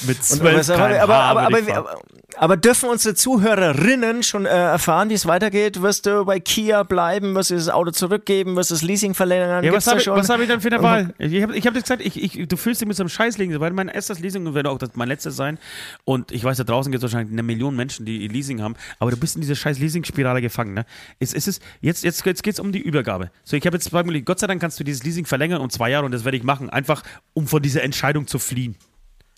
mit Und 12 was- aber, aber, aber, aber, aber, aber dürfen unsere Zuhörerinnen schon äh, erfahren, wie es weitergeht? Wirst du bei Kia bleiben? Wirst du das Auto zurückgeben? Wirst du das Leasing verlängern? Ja, was habe ich, hab ich dann für eine Wahl? Ich habe ich hab dir gesagt, ich, ich, du fühlst dich mit so einem Scheiß Leasing, weil mein erstes Leasing wird auch das, mein letztes sein. Und ich weiß, da draußen gibt es wahrscheinlich eine Million Menschen, die Leasing haben, aber du bist in dieser scheiß Leasing-Spirale gefangen. Ne? Es, es ist, jetzt jetzt, jetzt geht es um die Übergabe. So, ich habe jetzt zwei Möglichkeiten. Gott sei Dank kannst du dieses Leasing verlängern um zwei Jahre und das werde ich machen, einfach um von dieser Entscheidung zu fliehen,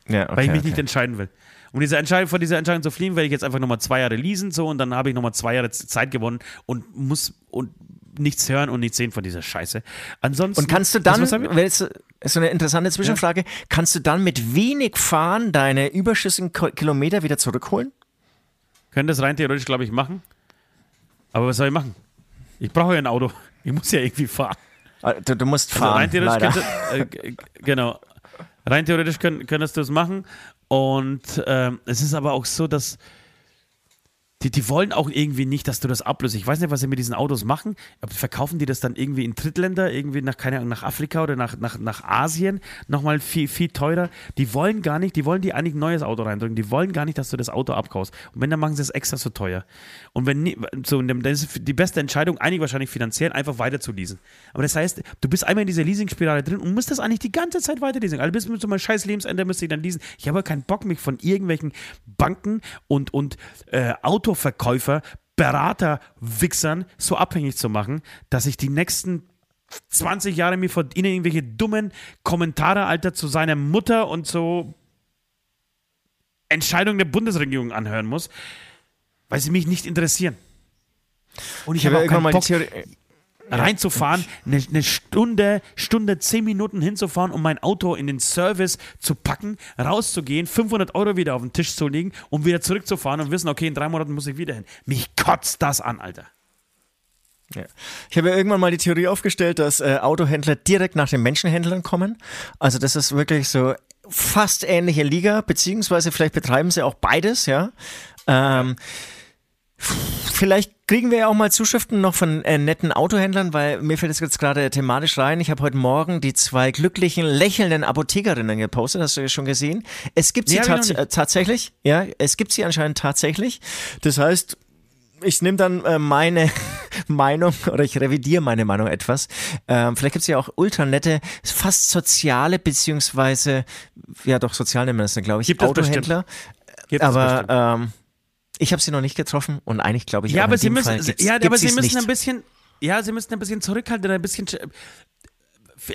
Ja, okay, weil ich mich okay. nicht entscheiden will. Um diese Entscheidung, von dieser Entscheidung zu fliehen, werde ich jetzt einfach nochmal zwei Jahre leasen so und dann habe ich nochmal zwei Jahre Zeit gewonnen und muss und nichts hören und nichts sehen von dieser Scheiße. Ansonsten. Und kannst du dann, es ist so eine interessante Zwischenfrage, kannst du dann mit wenig Fahren deine überschüssigen Kilometer wieder zurückholen? Können das rein theoretisch, glaube ich, machen. Aber was soll ich machen? Ich brauche ja ein Auto. Ich muss ja irgendwie fahren. Ah, Du, du musst Also fahren, rein theoretisch leider. könnte, äh, genau. Rein theoretisch könntest du es machen. Und ähm, es ist aber auch so, dass die, die wollen auch irgendwie nicht, dass du das ablöst. Ich weiß nicht, was sie mit diesen Autos machen. Verkaufen die das dann irgendwie in Drittländer, irgendwie nach, keine Ahnung, nach Afrika oder nach, nach, nach Asien nochmal viel, viel teurer. Die wollen gar nicht, die wollen dir eigentlich ein neues Auto reindrücken. Die wollen gar nicht, dass du das Auto abkaufst. Und wenn, dann machen sie es extra so teuer. Und wenn so, dann ist die beste Entscheidung, eigentlich wahrscheinlich finanziell, einfach weiter zu leasen. Aber das heißt, du bist einmal in dieser Leasing-Spirale drin und musst das eigentlich die ganze Zeit weiter leasen. Also bis zu meinem scheiß Lebensende müsste ich dann leasen. Ich habe keinen Bock, mich von irgendwelchen Banken und, und äh, Autoverkäufer, Berater, Wichsern so abhängig zu machen, dass ich die nächsten 20 Jahre mir von ihnen irgendwelche dummen Kommentare, Alter, zu seiner Mutter und so Entscheidungen der Bundesregierung anhören muss, weil sie mich nicht interessieren. Und ich, Ich habe auch keinen Bock, Theorie. Reinzufahren, eine, eine Stunde, Stunde, zehn Minuten hinzufahren, um mein Auto in den Service zu packen, rauszugehen, 500 Euro wieder auf den Tisch zu legen und wieder zurückzufahren und wissen, okay, in drei Monaten muss ich wieder hin. Mich kotzt das an, Alter. Ja. Ich habe ja irgendwann mal die Theorie aufgestellt, dass äh, Autohändler direkt nach den Menschenhändlern kommen. Also das ist wirklich so fast ähnliche Liga, beziehungsweise vielleicht betreiben sie auch beides, ja. Ähm, Vielleicht kriegen wir ja auch mal Zuschriften noch von äh, netten Autohändlern, weil mir fällt es jetzt gerade thematisch rein. Ich habe heute Morgen die zwei glücklichen, lächelnden Apothekerinnen gepostet. Hast du ja schon gesehen? Es gibt sie Nee, tats äh, tatsächlich. Ja, es gibt sie anscheinend tatsächlich. Das heißt, ich nehme dann äh, meine <laughs> Meinung oder ich revidiere meine Meinung etwas. Ähm, vielleicht gibt es ja auch ultra nette, fast soziale, beziehungsweise, ja doch, sozial nennen wir das, glaube ich, Gibt Autohändler. Aber ähm, ich habe sie noch nicht getroffen und eigentlich glaube ich, ja, aber sie müssen, ja, aber sie müssen nicht. ein bisschen, ja, sie müssen ein bisschen zurückhalten, ein bisschen,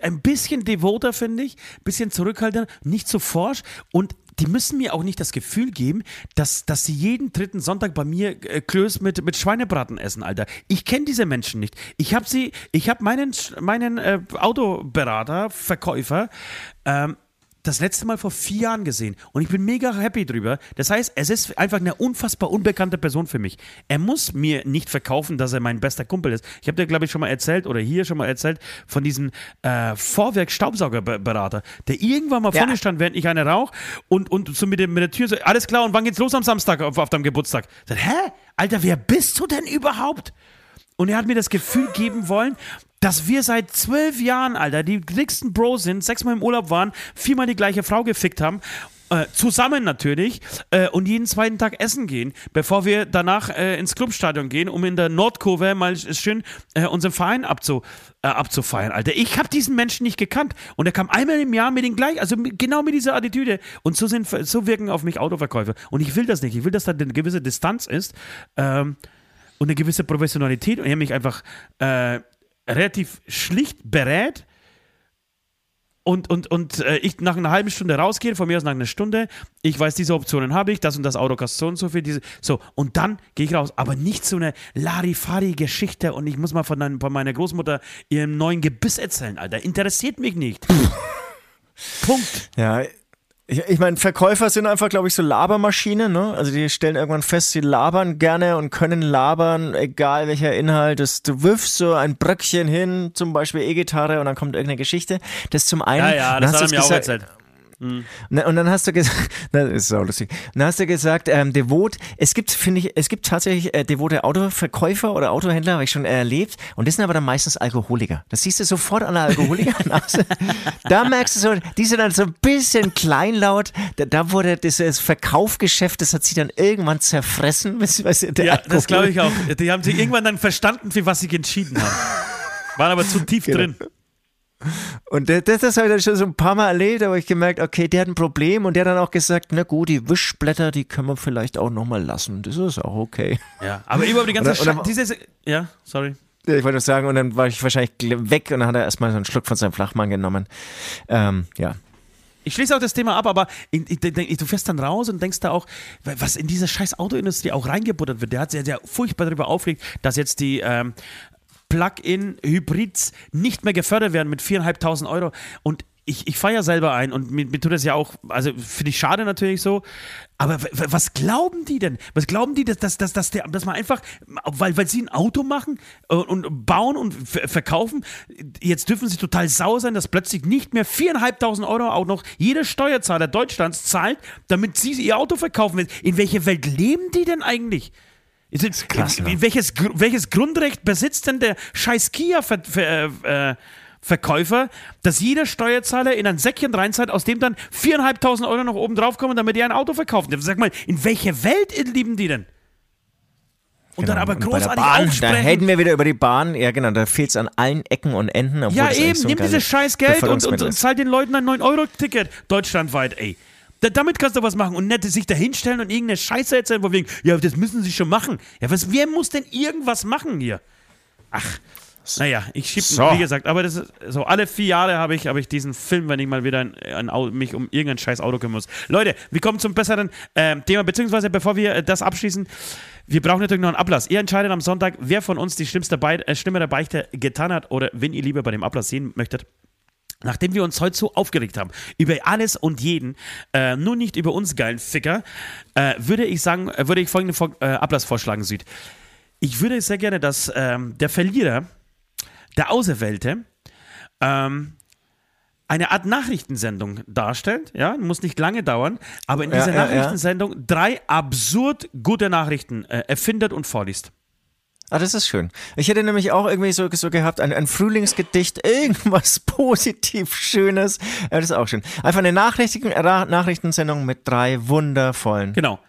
ein bisschen devoter, finde ich, ein bisschen zurückhaltender, nicht zu forsch und die müssen mir auch nicht das Gefühl geben, dass, dass sie jeden dritten Sonntag bei mir äh, Klöß mit, mit Schweinebraten essen, Alter. Ich kenne diese Menschen nicht. Ich habe sie, ich habe meinen, meinen äh, Autoberater, Verkäufer, ähm, das letzte Mal vor vier Jahren gesehen und ich bin mega happy drüber. Das heißt, es ist einfach eine unfassbar unbekannte Person für mich. Er muss mir nicht verkaufen, dass er mein bester Kumpel ist. Ich habe dir, glaube ich, schon mal erzählt oder hier schon mal erzählt von diesem äh, Vorwerk-Staubsaugerberater, der irgendwann mal ja. vorne stand, während ich eine rauch und, und so mit, dem, mit der Tür so, alles klar, und wann geht's los am Samstag auf, auf deinem Geburtstag? Sag, hä? Alter, wer bist du denn überhaupt? Und er hat mir das Gefühl geben wollen, dass wir seit zwölf Jahren, Alter, die dicksten Bros sind, sechsmal im Urlaub waren, viermal die gleiche Frau gefickt haben. Äh, zusammen natürlich äh, und jeden zweiten Tag essen gehen, bevor wir danach äh, ins Clubstadion gehen, um in der Nordkurve mal schön äh, unseren Verein abzu, äh, abzufeiern, Alter. Ich habe diesen Menschen nicht gekannt und er kam einmal im Jahr mit den gleichen, also mit, genau mit dieser Attitüde und so, sind, so wirken auf mich Autoverkäufer und ich will das nicht, ich will, dass da eine gewisse Distanz ist ähm, und eine gewisse Professionalität und er mich einfach äh, relativ schlicht berät und, und, und äh, ich nach einer halben Stunde rausgehe, von mir aus nach einer Stunde, ich weiß, diese Optionen habe ich, das und das Auto kostet so und so viel, diese, so, und dann gehe ich raus. Aber nicht so eine Larifari-Geschichte und ich muss mal von, dein, von meiner Großmutter ihrem neuen Gebiss erzählen, Alter. Interessiert mich nicht. <laughs> Punkt. Ja, ich, ich meine, Verkäufer sind einfach, glaube ich, so Labermaschinen. Ne? Also die stellen irgendwann fest, sie labern gerne und können labern, egal welcher Inhalt. Das, du wirfst so ein Bröckchen hin, zum Beispiel E-Gitarre, und dann kommt irgendeine Geschichte. Das zum einen. Ja, ja, das hat er mir gesagt, auch erzählt. Mhm. Und dann hast du gesagt, das <laughs> ist so lustig. dann hast du gesagt, ähm, devot, es gibt, finde ich, es gibt tatsächlich äh, devote Autoverkäufer oder Autohändler, habe ich schon erlebt, und das sind aber dann meistens Alkoholiker. Das siehst du sofort an der Alkoholikernase. <laughs> da merkst du so, die sind dann so ein bisschen kleinlaut. Da, da wurde dieses Verkaufgeschäft, das hat sich dann irgendwann zerfressen. <laughs> Weißt du, ja, Alkohol. das glaube ich auch. Die haben sich irgendwann dann verstanden, für was sie entschieden haben. Waren aber zu tief genau. drin. Und das, das habe ich dann schon so ein paar Mal erlebt, aber ich gemerkt, okay, der hat ein Problem und der hat dann auch gesagt, na gut, die Wischblätter, die können wir vielleicht auch nochmal lassen. Das ist auch okay. Ja, aber überhaupt die ganze dieses, ja, sorry. Ich wollte nur sagen, und dann war ich wahrscheinlich weg und dann hat er erstmal so einen Schluck von seinem Flachmann genommen. Ähm, ja, ich schließe auch das Thema ab, aber in, in, in, du fährst dann raus und denkst da auch, was in diese scheiß Autoindustrie auch reingebuttert wird. Der hat sich ja furchtbar darüber aufgeregt, dass jetzt die ähm, Plug-in-Hybrids nicht mehr gefördert werden mit 4.500 Euro. Und ich, ich ja selber ein und mir, mir, tut das ja auch, also finde ich schade natürlich so. Aber was glauben die denn? Was glauben die, dass, dass, dass, dass, der, dass man einfach, weil, weil sie ein Auto machen und, und bauen und verkaufen, jetzt dürfen sie total sauer sein, dass plötzlich nicht mehr 4.500 Euro auch noch jeder Steuerzahler Deutschlands zahlt, damit sie ihr Auto verkaufen. In welcher Welt leben die denn eigentlich? Ist, krass, ne? welches, welches Grundrecht besitzt denn der scheiß Kia-Verkäufer, äh, dass jeder Steuerzahler in ein Säckchen reinzahlt, aus dem dann 4.500 Euro noch oben drauf kommen, damit er ein Auto verkauft? Sag mal, in welche Welt lieben die denn? Und genau. dann aber großartig Bahn, Da hätten wir wieder über die Bahn. Ja, genau, da fehlt es an allen Ecken und Enden. Ja, eben, so nimm dieses scheiß Geld und, und, und zahl den Leuten ein 9-Euro-Ticket deutschlandweit, ey. Da, damit kannst du was machen und nicht sich da hinstellen und irgendeine Scheiße erzählen, wo wegen, ja, das müssen sie schon machen. Ja, was, wer muss denn irgendwas machen hier? Ach, naja, ich schieb, so. wie gesagt, aber das ist so, alle vier Jahre habe ich, hab ich diesen Film, wenn ich mal wieder ein, ein, mich um irgendein scheiß Auto kümmern muss. Leute, wir kommen zum besseren äh, Thema, beziehungsweise bevor wir äh, das abschließen, wir brauchen natürlich noch einen Ablass. Ihr entscheidet am Sonntag, wer von uns die schlimmste Be äh, Stimme der Beichte getan hat oder wenn ihr lieber bei dem Ablass sehen möchtet. Nachdem wir uns heute so aufgeregt haben über alles und jeden, äh, nur nicht über uns geilen Ficker, äh, würde ich sagen, äh, würde ich folgenden Vor äh, Ablass vorschlagen, Süd. Ich würde sehr gerne, dass ähm, der Verlierer, der Auserwählte, ähm, eine Art Nachrichtensendung darstellt, ja, muss nicht lange dauern, aber in dieser ja, ja, Nachrichtensendung ja. drei absurd gute Nachrichten äh, erfindet und vorliest. Ah, das ist schön. Ich hätte nämlich auch irgendwie so, so gehabt, ein, ein Frühlingsgedicht, irgendwas <laughs> positiv Schönes. Ja, das ist auch schön. Einfach eine Nachrichten, äh, Nachrichtensendung mit drei wundervollen. Genau.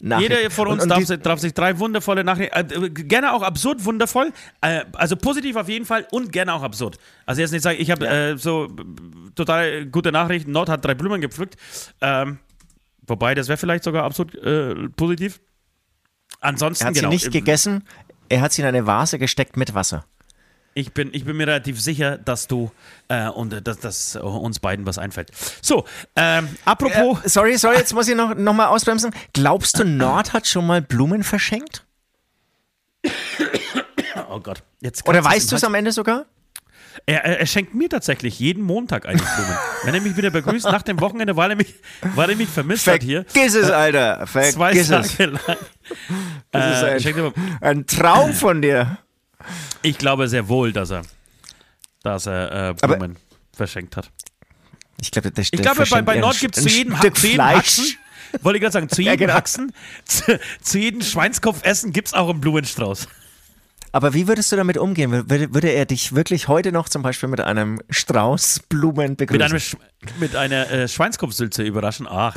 Jeder von uns und, und darf, sich, darf, sich drei wundervolle Nachrichten, äh, gerne auch absurd wundervoll, äh, also positiv auf jeden Fall und gerne auch absurd. Also jetzt nicht sagen, ich habe ja. äh, so total gute Nachrichten, Nord hat drei Blumen gepflückt, ähm, wobei das wäre vielleicht sogar absurd äh, positiv. Ansonsten, er hat genau, sie nicht gegessen, er hat sie in eine Vase gesteckt mit Wasser. Ich bin, ich bin mir relativ sicher, dass du äh, und äh, dass, dass uns beiden was einfällt. So, ähm, apropos. Äh, sorry, sorry, jetzt muss ich noch, noch mal ausbremsen. Glaubst du, Nord hat schon mal Blumen verschenkt? <coughs> oh Gott. Jetzt Oder weißt du es am Ende sogar? Er, er, er, schenkt mir tatsächlich jeden Montag eigentlich Blumen. Wenn er mich wieder begrüßt nach dem Wochenende, weil er mich, weil er mich vermisst Vergiss hat hier. Vergiss es, Alter. Vergiss zwei es. Tage lang. Das Äh, ist ein, er- ein Traum von dir. ich glaube sehr wohl, dass er, dass er äh, Aber- Blumen verschenkt hat. Ich glaube, der, Ich glaube, bei, bei Nord gibt es zu jedem, Stück zu jedem. Haxen, wollte ich gerade sagen, zu <laughs> Ja, jedem genau. Haxen, <laughs> zu, zu jedem Schweinskopfessen gibt es auch einen Blumenstrauß. Aber wie würdest du damit umgehen? Würde, würde er dich wirklich heute noch zum Beispiel mit einem Strauß Blumen begrüßen? Mit, einem, Sch- mit einer äh, Schweinskopfsülze überraschen. Ach.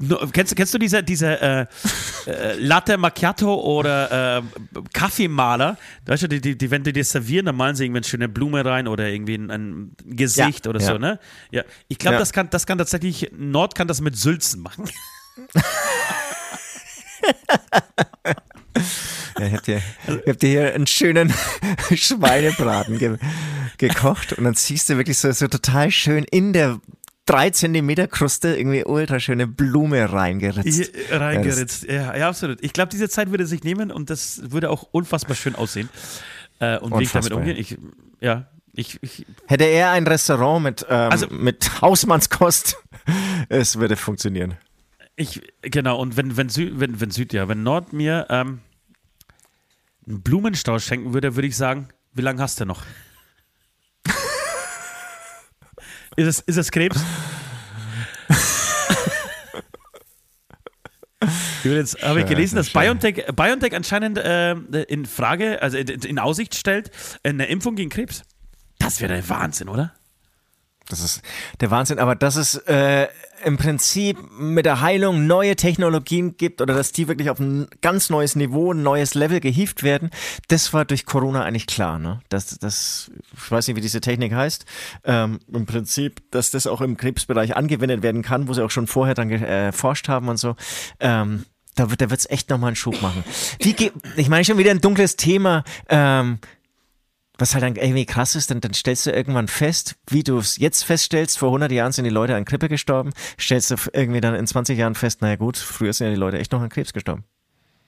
Nur, kennst, du- kennst du diese, diese äh, äh, Latte Macchiato oder äh, Kaffeemaler? Weißt du, die, die, die, wenn die dir servieren, dann malen sie irgendwie eine schöne Blume rein oder irgendwie ein, ein Gesicht Ja, oder ja. so, ne? Ja. Ich glaube, Ja. das, kann, das kann tatsächlich, Nord kann das mit Sülzen machen. <laughs> Ja, ich hab dir, ich hab dir hier einen schönen <laughs> Schweinebraten ge gekocht und dann siehst du wirklich so, so total schön in der 3 Zentimeter Kruste irgendwie ultra schöne Blume reingeritzt. Hier reingeritzt. Ja, ja, absolut. Ich glaube, diese Zeit würde sich nehmen und das würde auch unfassbar schön aussehen. Äh, und wie ich damit umgehe, ich, ja, ich, ich, Hätte er ein Restaurant mit, ähm, Also- mit Hausmannskost, es würde funktionieren. Ich, genau, und wenn, wenn, Süd, wenn, wenn Süd, ja, wenn Nord mir ähm, einen Blumenstrauß schenken würde, würde ich sagen, wie lange hast du noch? <laughs> ist, es, ist es Krebs? <laughs> Übrigens habe ich gelesen, dass. BioNTech, BioNTech anscheinend äh, in Frage, also in, in Aussicht stellt, eine Impfung gegen Krebs. Das wäre der Wahnsinn, oder? Das ist der Wahnsinn, aber dass es äh, im Prinzip mit der Heilung neue Technologien gibt oder dass die wirklich auf ein ganz neues Niveau, ein neues Level gehievt werden, das war durch Corona eigentlich klar. Ne? Das, das, ich weiß nicht, wie diese Technik heißt. Ähm, Im Prinzip, dass das auch im Krebsbereich angewendet werden kann, wo sie auch schon vorher dann geforscht haben und so. Ähm, da wird da wird's echt nochmal einen Schub machen. Wie ich meine schon wieder ein dunkles Thema. Ähm, was halt dann irgendwie krass ist, dann, dann stellst du irgendwann fest, wie du es jetzt feststellst, vor 100 Jahren sind die Leute an Grippe gestorben, stellst du irgendwie dann in 20 Jahren fest, naja gut, früher sind ja die Leute echt noch an Krebs gestorben.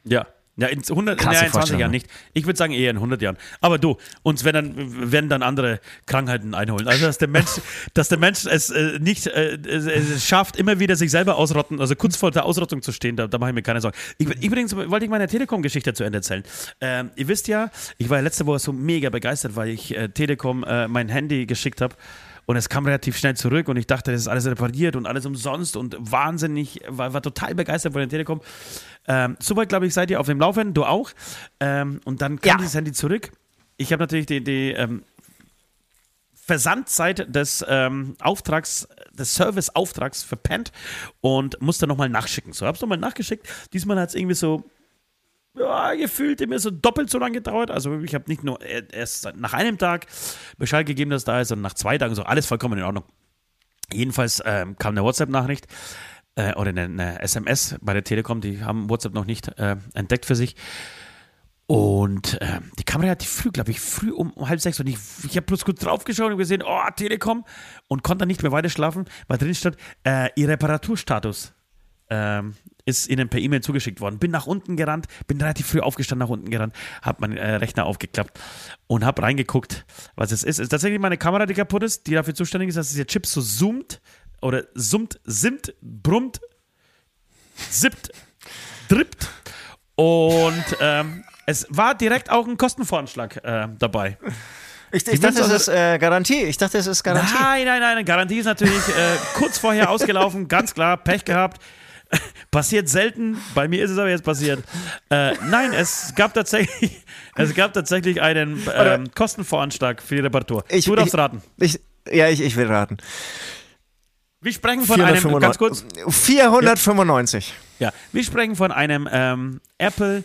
Ja. Ja, in 100, Krasse nee, in 20 Vorstellung, Jahren nicht. Ich würde sagen eher in 100 Jahren. Aber du, uns werden dann, werden dann andere Krankheiten einholen. Also, dass der Mensch, <laughs> dass der Mensch es äh, nicht äh, es, es schafft, immer wieder sich selber ausrotten, also kurz vor der Ausrottung zu stehen, da, da mache ich mir keine Sorgen. Ich, übrigens wollte ich meine Telekom-Geschichte zu Ende erzählen. Ähm, ihr wisst ja, ich war ja letzte Woche so mega begeistert, weil ich äh, Telekom äh, mein Handy geschickt habe. Und es kam relativ schnell zurück und ich dachte, das ist alles repariert und alles umsonst und wahnsinnig, war, war total begeistert von der Telekom. Ähm, soweit, glaube ich, seid ihr auf dem Laufenden, du auch. Ähm, und dann kam Ja. dieses Handy zurück. Ich habe natürlich die, die ähm, Versandzeit des ähm, Auftrags, des Serviceauftrags verpennt und musste nochmal nachschicken. So, hab's nochmal nachgeschickt. Diesmal hat es irgendwie so ja, gefühlt immer so doppelt so lange gedauert. Also ich habe nicht nur äh, erst nach einem Tag Bescheid gegeben, dass da ist, sondern nach zwei Tagen so alles vollkommen in Ordnung. Jedenfalls ähm, kam eine WhatsApp-Nachricht äh, oder eine, eine SMS bei der Telekom, die haben WhatsApp noch nicht äh, entdeckt für sich. Und ähm, die kam relativ früh, glaube ich, früh um, um halb sechs. Und ich, ich habe bloß kurz draufgeschaut und gesehen, oh, Telekom, und konnte dann nicht mehr weiter schlafen, weil drin stand, äh, ihr Reparaturstatus ähm, ist ihnen per E-Mail zugeschickt worden. Bin nach unten gerannt, bin relativ früh aufgestanden, nach unten gerannt, habe meinen äh, Rechner aufgeklappt und habe reingeguckt, was es ist. Es ist tatsächlich meine Kamera, die kaputt ist, die dafür zuständig ist, dass dieser Chip so zoomt oder summt, simmt, brummt, sippt, drippt. Und ähm, es war direkt auch ein Kostenvoranschlag äh, dabei. Ich, ich dachte, das ist äh, Garantie. Ich dachte, es ist Garantie. Nein, nein, nein, Garantie ist natürlich äh, kurz vorher <laughs> ausgelaufen, ganz klar, Pech gehabt. <laughs> Passiert selten, bei mir ist es aber jetzt passiert. Äh, nein, es gab tatsächlich, <laughs> es gab tatsächlich einen ähm, Kostenvoranschlag für die Reparatur. Ich- du darfst ich- raten. Ich, ja, ich, ich will raten. Wir sprechen von einem, ganz kurz, 495. ja, wir sprechen von einem ähm, Apple,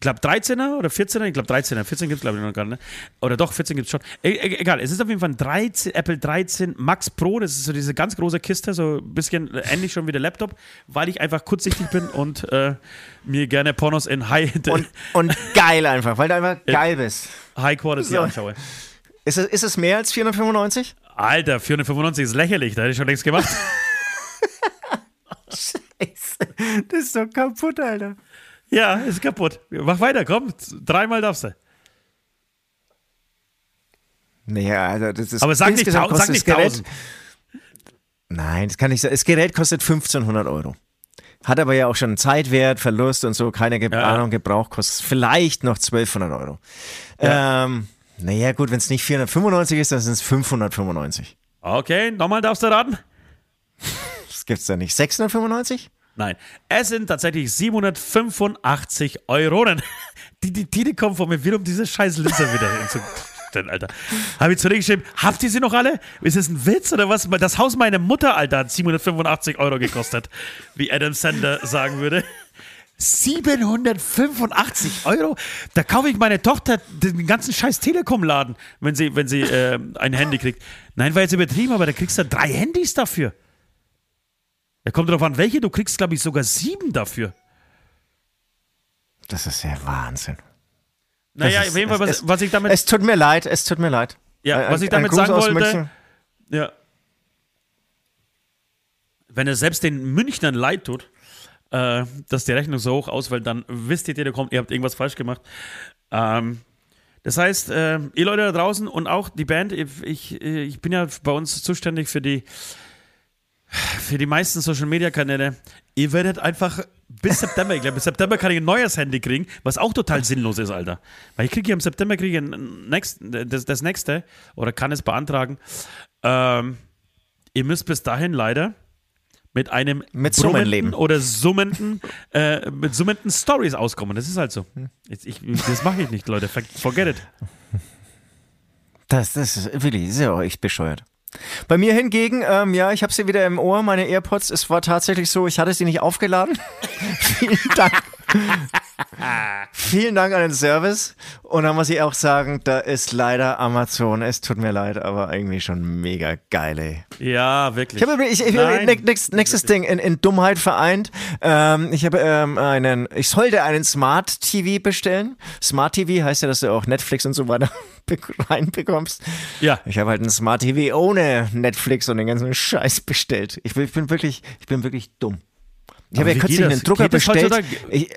glaube 13er oder 14er, ich glaube 13er, 14 gibt es glaube ich noch gar nicht, oder doch, 14 gibt es schon. E e egal, es ist auf jeden Fall ein 13, Apple 13 Max Pro, das ist so diese ganz große Kiste, so ein bisschen ähnlich schon wie der Laptop, weil ich einfach kurzsichtig bin und äh, mir gerne Pornos in High... <laughs> Und, und geil einfach, weil du einfach geil bist. High Quality So. anschaue. Ist es, ist es mehr als 495? Alter, 495 ist lächerlich, da hätte ich schon längst gemacht. <laughs> Scheiße. Das ist doch kaputt, Alter. Ja, ist kaputt. Mach weiter, komm. Dreimal darfst du. Naja, also das ist Aber sag nicht, insgesamt tau- sag nicht das Gerät, 1000. Nein, das kann nicht sein. Das Gerät kostet 1500 Euro. Hat aber ja auch schon Zeitwert, Verlust und so, keine Ge Ja, ja. Ahnung, Gebrauch kostet es vielleicht noch 1200 Euro. Ähm, naja, gut, wenn es nicht 495 ist, dann sind es 595. Okay, nochmal darfst du raten? Das gibt's da nicht. 695? Nein, es sind tatsächlich 785 Euronen. <laughs> Die, die, die, die kommen von mir wieder, um diese scheiß Linse wieder hinzustellen, <laughs> Alter. Habe ich zurückgeschrieben, habt ihr sie noch alle? Ist das ein Witz oder was? Das Haus meiner Mutter, Alter, hat 785 Euro gekostet, wie Adam Sandler sagen würde. 785 Euro? Da kaufe ich meine Tochter den ganzen scheiß Telekom-Laden, wenn sie, wenn sie äh, ein Handy kriegt. Nein, war jetzt übertrieben, aber da kriegst du drei Handys dafür. Da kommt drauf an, welche. Du kriegst, glaube ich, sogar sieben dafür. Das ist ja Wahnsinn. Naja, ist- auf jeden Fall, was, es, was ich damit. Es tut mir leid, es tut mir leid. Ja, Ein- was ich damit sagen wollte- München. ja. Wenn es selbst den Münchnern leid tut, äh, dass die Rechnung so hoch ausfällt, dann wisst ihr, ihr kommt, ihr habt irgendwas falsch gemacht. Ähm, das heißt, äh, ihr Leute da draußen und auch die Band, ich, ich, ich bin ja bei uns zuständig für die für die meisten Social Media Kanäle. Ihr werdet einfach bis September, ich glaube, bis September kann ich ein neues Handy kriegen, was auch total sinnlos ist, Alter. Weil ich kriege ja im September kriege ein next, das, das nächste oder kann es beantragen. Ähm, ihr müsst bis dahin leider mit einem Mit Summen brummenden leben. oder summenden, äh, mit summenden Stories auskommen. Das ist halt so. Jetzt, ich, das mache ich nicht, Leute. Forget it. Das, das ist wirklich auch echt bescheuert. Bei mir hingegen, ähm, ja, ich habe sie wieder im Ohr, meine AirPods. Es war tatsächlich so, ich hatte sie nicht aufgeladen. <laughs> Vielen Dank. Vielen Dank an den Service. Und da muss ich auch sagen, da ist leider Amazon, es tut mir leid, aber irgendwie schon mega geil, ey. Ja, wirklich. Ich habe ich, ich, Nein. ne- nächst, nächstes Ding in, in Dummheit vereint. Ähm, ich habe ähm, einen, ich sollte einen Smart TV bestellen. Smart TV heißt ja, dass du auch Netflix und so weiter <laughs> be- reinbekommst. Ja. Ich habe halt ein Smart TV ohne Netflix und den ganzen Scheiß bestellt. Ich, bin- ich bin wirklich, ich bin wirklich dumm. Ich habe ja kürzlich einen? Drucker bestellt. Ich,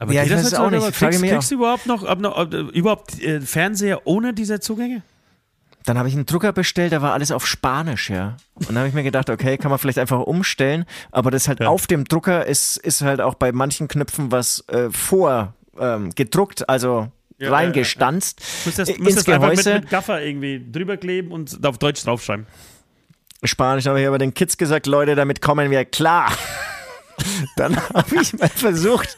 Aber ja, geht das jetzt auch nicht. Ich frage Kriegst, kriegst du überhaupt noch, ab, noch ab, überhaupt äh, Fernseher ohne diese Zugänge? Dann habe ich einen Drucker bestellt, da war alles auf Spanisch, ja. Und dann habe ich mir gedacht, okay, kann man vielleicht einfach umstellen, aber das halt Ja. auf dem Drucker ist, ist halt auch bei manchen Knöpfen was äh, vor ähm, gedruckt, also Ja, reingestanzt Müsstest, ins müsstest einfach mit, mit Gaffer irgendwie drüber kleben und auf Deutsch draufschreiben. Spanisch habe ich aber den Kids gesagt, Leute, damit kommen wir klar. Dann habe ich mal versucht,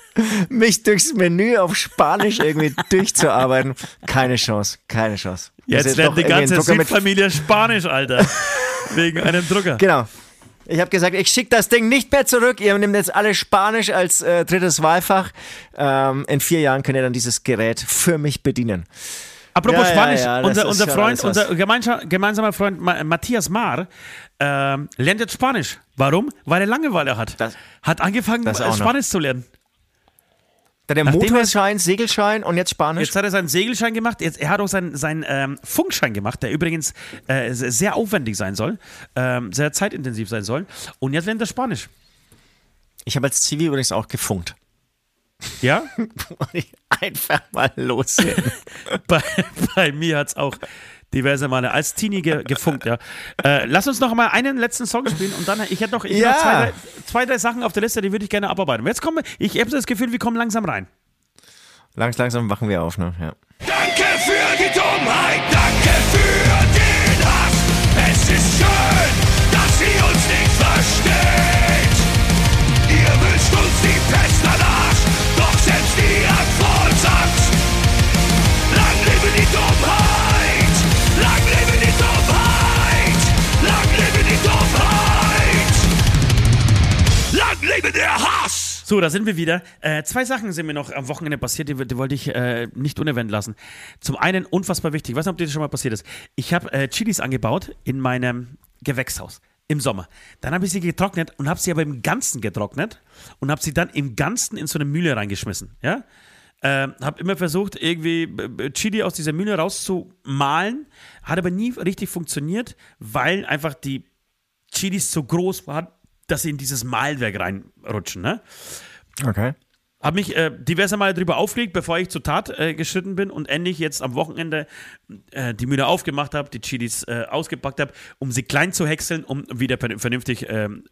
mich durchs Menü auf Spanisch irgendwie durchzuarbeiten. Keine Chance, keine Chance. Jetzt lernt die ganze Südfamilie Spanisch, Alter. <laughs> Wegen einem Drucker. Genau. Ich habe gesagt, ich schicke das Ding nicht mehr zurück. Ihr nehmt jetzt alle Spanisch als äh, drittes Wahlfach. Ähm, in vier Jahren könnt ihr dann dieses Gerät für mich bedienen. Apropos Ja, ja, Spanisch, ja, das unser, unser Freund, unser gemeinsam, gemeinsamer Freund Ma Matthias Maar ähm, lernt jetzt Spanisch. Warum? Weil er Langeweile hat. Das- hat angefangen. Spanisch zu lernen. Der Nachdem Motorschein, Segelschein und jetzt Spanisch. Jetzt hat er seinen Segelschein gemacht, jetzt, er hat auch seinen, seinen ähm, Funkschein gemacht, der übrigens äh, sehr aufwendig sein soll, ähm, sehr zeitintensiv sein soll. Und jetzt lernt er Spanisch. Ich habe als Zivi übrigens auch gefunkt. Ja? <laughs> Einfach mal loswerden. <laughs> bei, bei mir hat es auch diverse Male als Teenie ge gefunkt, ja. Äh, lass uns noch mal einen letzten Song spielen und dann, ich hätte noch, ich Ja. noch zwei, drei, zwei, drei Sachen auf der Liste, die würde ich gerne abarbeiten. Jetzt kommen wir, ich habe das Gefühl, wir kommen langsam rein. Langs, langsam wachen wir auf, ne? Ja. Danke für die Dummheit, danke für den Hass. Es ist schön, Lebe der Hass. So, da sind wir wieder. Äh, zwei Sachen sind mir noch am Wochenende passiert, die, die wollte ich äh, nicht unerwähnt lassen. Zum einen unfassbar wichtig, ich weiß nicht, ob dir das schon mal passiert ist. Ich habe äh, Chilis angebaut in meinem Gewächshaus im Sommer. Dann habe ich sie getrocknet und habe sie aber im Ganzen getrocknet und habe sie dann im Ganzen in so eine Mühle reingeschmissen. Ja? Äh, habe immer versucht, irgendwie äh, Chili aus dieser Mühle rauszumalen. Hat aber nie richtig funktioniert, weil einfach die Chilis so groß waren, dass sie in dieses Malwerk reinrutschen. Ne? Okay. Habe mich äh, diverse Male darüber aufgeregt, bevor ich zur Tat äh, geschritten bin und endlich jetzt am Wochenende äh, die Mühle aufgemacht habe, die Chilis äh, ausgepackt habe, um sie klein zu häckseln, um wieder vernünftig ähm,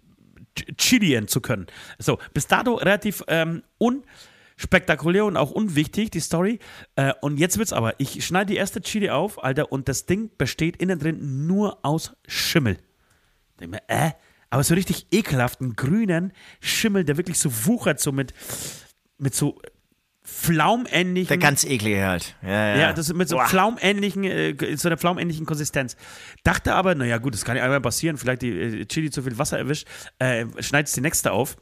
chilien zu können. So, bis dato relativ ähm, unspektakulär und auch unwichtig, die Story. Äh, und jetzt wird's aber. Ich schneide die erste Chili auf, Alter, und das Ding besteht innen drin nur aus Schimmel. Ich denke mir, äh? Aber so richtig ekelhaften grünen Schimmel, der wirklich so wuchert, so mit mit so flaumähnlichen. Der ganz eklige halt. Ja, ja. ja das mit so Boah. flaumähnlichen, äh, so einer flaumähnlichen Konsistenz. Dachte aber, naja, gut, das kann ja einmal passieren, vielleicht die äh, Chili zu viel Wasser erwischt, äh, schneidest die nächste auf.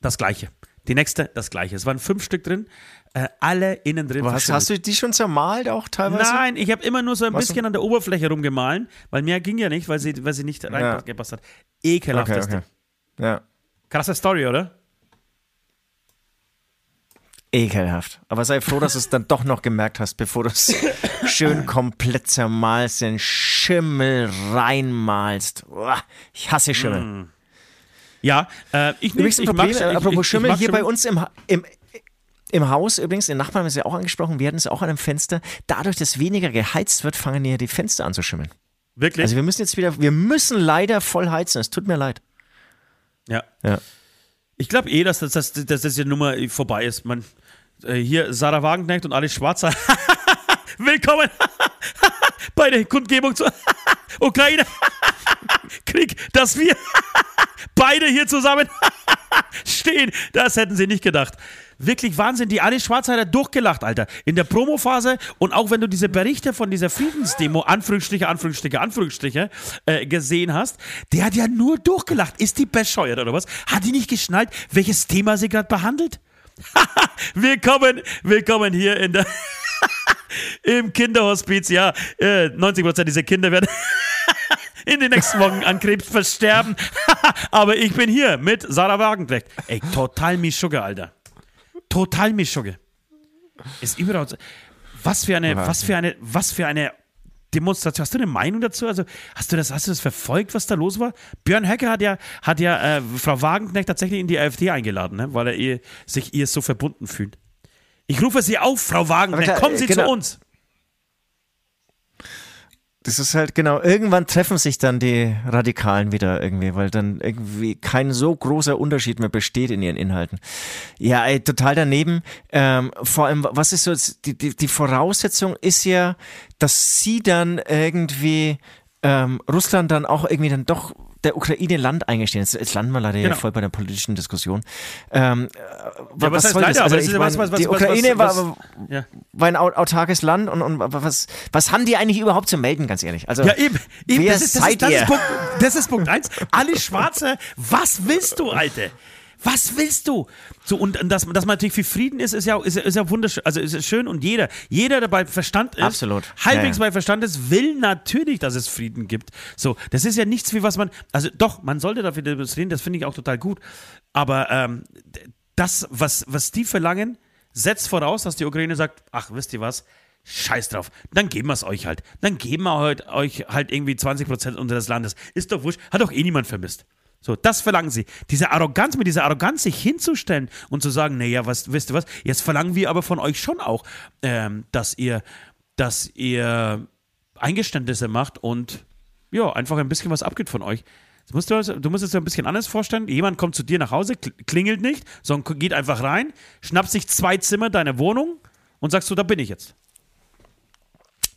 Das gleiche. Die nächste, das gleiche. Es waren fünf Stück drin, äh, alle innen drin. Was, hast du die schon zermalt auch teilweise? Nein, ich habe immer nur so ein Was bisschen an der Oberfläche rumgemahlen, weil mehr ging ja nicht, weil sie, weil sie nicht reingepasst ja. hat. Ekelhaftes okay, okay. Ding. Ja. Krasse Story, oder? Ekelhaft. Aber sei froh, dass du es dann doch noch gemerkt hast, bevor du es <laughs> schön komplett zermalst, den Schimmel reinmalst. ich hasse Schimmel. Mm. Ja, äh, ich Übrigens ein Problem, ich, apropos ich, Schimmel, hier Schimmel. bei uns im, im, im Haus übrigens, den Nachbarn haben wir es ja auch angesprochen, wir hatten es auch an einem Fenster. Dadurch, dass weniger geheizt wird, fangen ja die Fenster an zu schimmeln. Wirklich? Also wir müssen jetzt wieder, wir müssen leider voll heizen, es tut mir leid. Ja. Ja. Ich glaube eh, dass das, dass, dass das die Nummer vorbei ist. Man, äh, hier Sarah Wagenknecht und Alice Schwarzer. <laughs> Willkommen <laughs> bei der Kundgebung zur <laughs> Ukraine. Krieg, dass wir beide hier zusammen stehen. Das hätten sie nicht gedacht. Wirklich Wahnsinn, die Alice Schwarzer hat durchgelacht, Alter. In der Promophase und auch wenn du diese Berichte von dieser Friedensdemo, Anführungsstriche, Anführungsstriche, Anführungsstriche, äh, gesehen hast, der hat ja nur durchgelacht. Ist die bescheuert oder was? Hat die nicht geschnallt, welches Thema sie gerade behandelt? <laughs> willkommen, willkommen hier in der <laughs> im Kinderhospiz. Ja, 90% äh, dieser Kinder werden <laughs> in den nächsten Wochen an Krebs versterben. Aber ich bin hier mit Sarah Wagenknecht. Ey, total Mischugge, Alter. Total Mischugge. Ist überhaupt. Was für eine, was für eine, was für eine Demonstration. Hast du eine Meinung dazu? Also hast du das, hast du das verfolgt, was da los war? Björn Höcke hat ja, hat ja äh, Frau Wagenknecht tatsächlich in die AfD eingeladen, ne? weil er ihr, sich ihr so verbunden fühlt. Ich rufe Sie auf, Frau Wagenknecht, klar, kommen Sie genau. zu uns. Das ist halt genau, irgendwann treffen sich dann die Radikalen wieder irgendwie, weil dann irgendwie kein so großer Unterschied mehr besteht in ihren Inhalten. Ja, ey, total daneben. Ähm, vor allem, was ist so, die, die, die Voraussetzung ist ja, dass sie dann irgendwie ähm, Russland dann auch irgendwie dann doch der Ukraine Land eingestehen. Jetzt, jetzt landen wir leider genau. voll bei der politischen Diskussion. Ähm, ja, was, was soll leider, das? Also ich mein, was, was, die Ukraine war, ja. war ein autarkes Land und, und was, was haben die eigentlich überhaupt zu melden, ganz ehrlich? Also, ja, eben. eben wer das ist, das seid ist, das ihr? Ist Punkt, das ist Punkt eins. Alle Schwarze, was willst du, Alte? Was willst du? So, und dass, dass man natürlich für Frieden ist, ist ja, ist, ist ja wunderschön, also ist schön und jeder, jeder, der bei Verstand ist, Absolut. halbwegs ja, ja. bei Verstand ist, will natürlich, dass es Frieden gibt. So, das ist ja nichts, wie was man, also doch, man sollte dafür demonstrieren, das finde ich auch total gut. Aber ähm, das, was, was die verlangen, setzt voraus, dass die Ukraine sagt, ach, wisst ihr was, Scheiß drauf. Dann geben wir es euch halt. Dann geben wir euch halt irgendwie 20% unseres Landes. Ist doch wurscht. Hat doch eh niemand vermisst. So, das verlangen sie. Diese Arroganz, mit dieser Arroganz sich hinzustellen und zu sagen, naja, was, wisst ihr was, jetzt verlangen wir aber von euch schon auch, ähm, dass ihr, dass ihr Eingeständnisse macht und ja, einfach ein bisschen was abgeht von euch. Du musst, du musst es dir ein bisschen anders vorstellen. Jemand kommt zu dir nach Hause, klingelt nicht, sondern geht einfach rein, schnappt sich zwei Zimmer deiner Wohnung und sagst du, da bin ich jetzt.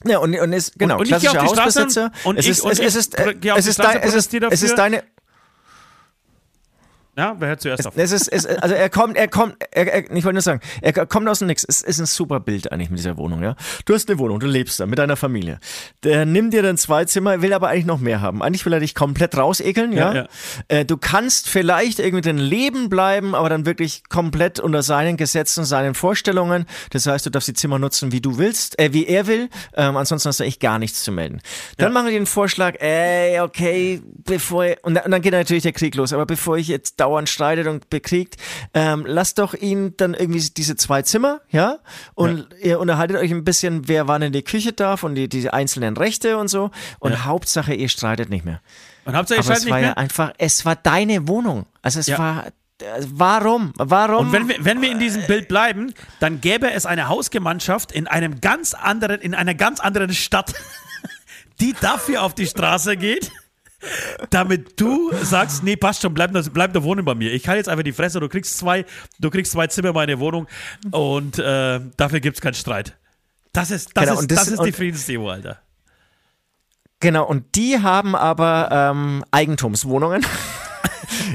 Ja, und, und ist, genau, und, und klassischer Hausbesitzer. Und es ist, es, es, ist, es, ist, es ist deine, ja, wer hört zuerst auf? Es ist, es, also er kommt, er kommt, er, er, ich wollte nur sagen, er kommt aus dem Nix. Es ist ein super Bild eigentlich mit dieser Wohnung, ja. Du hast eine Wohnung, du lebst da mit deiner Familie. Der nimmt dir dann zwei Zimmer, will aber eigentlich noch mehr haben. Eigentlich will er dich komplett rausekeln, ja. ja, ja. Äh, du kannst vielleicht irgendwie drin leben bleiben, aber dann wirklich komplett unter seinen Gesetzen, seinen Vorstellungen. Das heißt, du darfst die Zimmer nutzen, wie du willst, äh, wie er will. Ähm, ansonsten hast du echt gar nichts zu melden. Dann ja. machen die den Vorschlag, ey, okay, bevor, und, und dann geht natürlich der Krieg los, aber bevor ich jetzt dauernd streitet und bekriegt, ähm, lasst doch ihn dann irgendwie diese zwei Zimmer, ja, und ja. ihr unterhaltet euch ein bisschen, wer wann in die Küche darf und die, diese einzelnen Rechte und so. Und ja. Hauptsache, ihr streitet nicht mehr. Und Hauptsache, ihr streitet nicht mehr? Ja einfach, es war deine Wohnung. Also es ja. war Warum? Warum? Und wenn wir, wenn wir in diesem Bild bleiben, dann gäbe es eine Hausgemeinschaft in einem ganz anderen, in einer ganz anderen Stadt, <laughs> die dafür auf die Straße geht, damit du sagst, nee, passt schon, bleib, bleib da wohnen bei mir. Ich kann jetzt einfach die Fresse, du kriegst zwei, du kriegst zwei Zimmer in meine Wohnung und äh, dafür gibt es keinen Streit. Das ist, das genau, ist, das, das ist die Friedensdemo, Alter. Genau, und die haben aber ähm, Eigentumswohnungen. <laughs>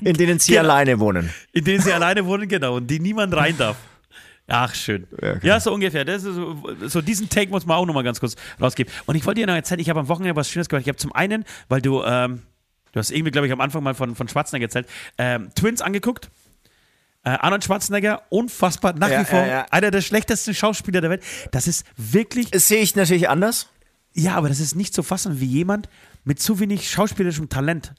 in denen sie genau. alleine wohnen. In denen sie alleine wohnen, genau, und die niemand rein darf. Ach, schön. Ja, okay. ja, so ungefähr. Das ist so, so, diesen Take muss man auch nochmal ganz kurz rausgeben. Und ich wollte dir noch erzählen, ich habe am Wochenende was Schönes gemacht. Ich habe zum einen, weil du, ähm, du hast irgendwie, glaube ich, am Anfang mal von, von Schwarzenegger erzählt, ähm, Twins angeguckt. Äh, Arnold Schwarzenegger, unfassbar, nach ja, wie vor ja. einer der schlechtesten Schauspieler der Welt. Das ist wirklich. Das sehe ich natürlich anders. Ja, aber das ist nicht zu fassen, wie jemand mit zu wenig schauspielerischem Talent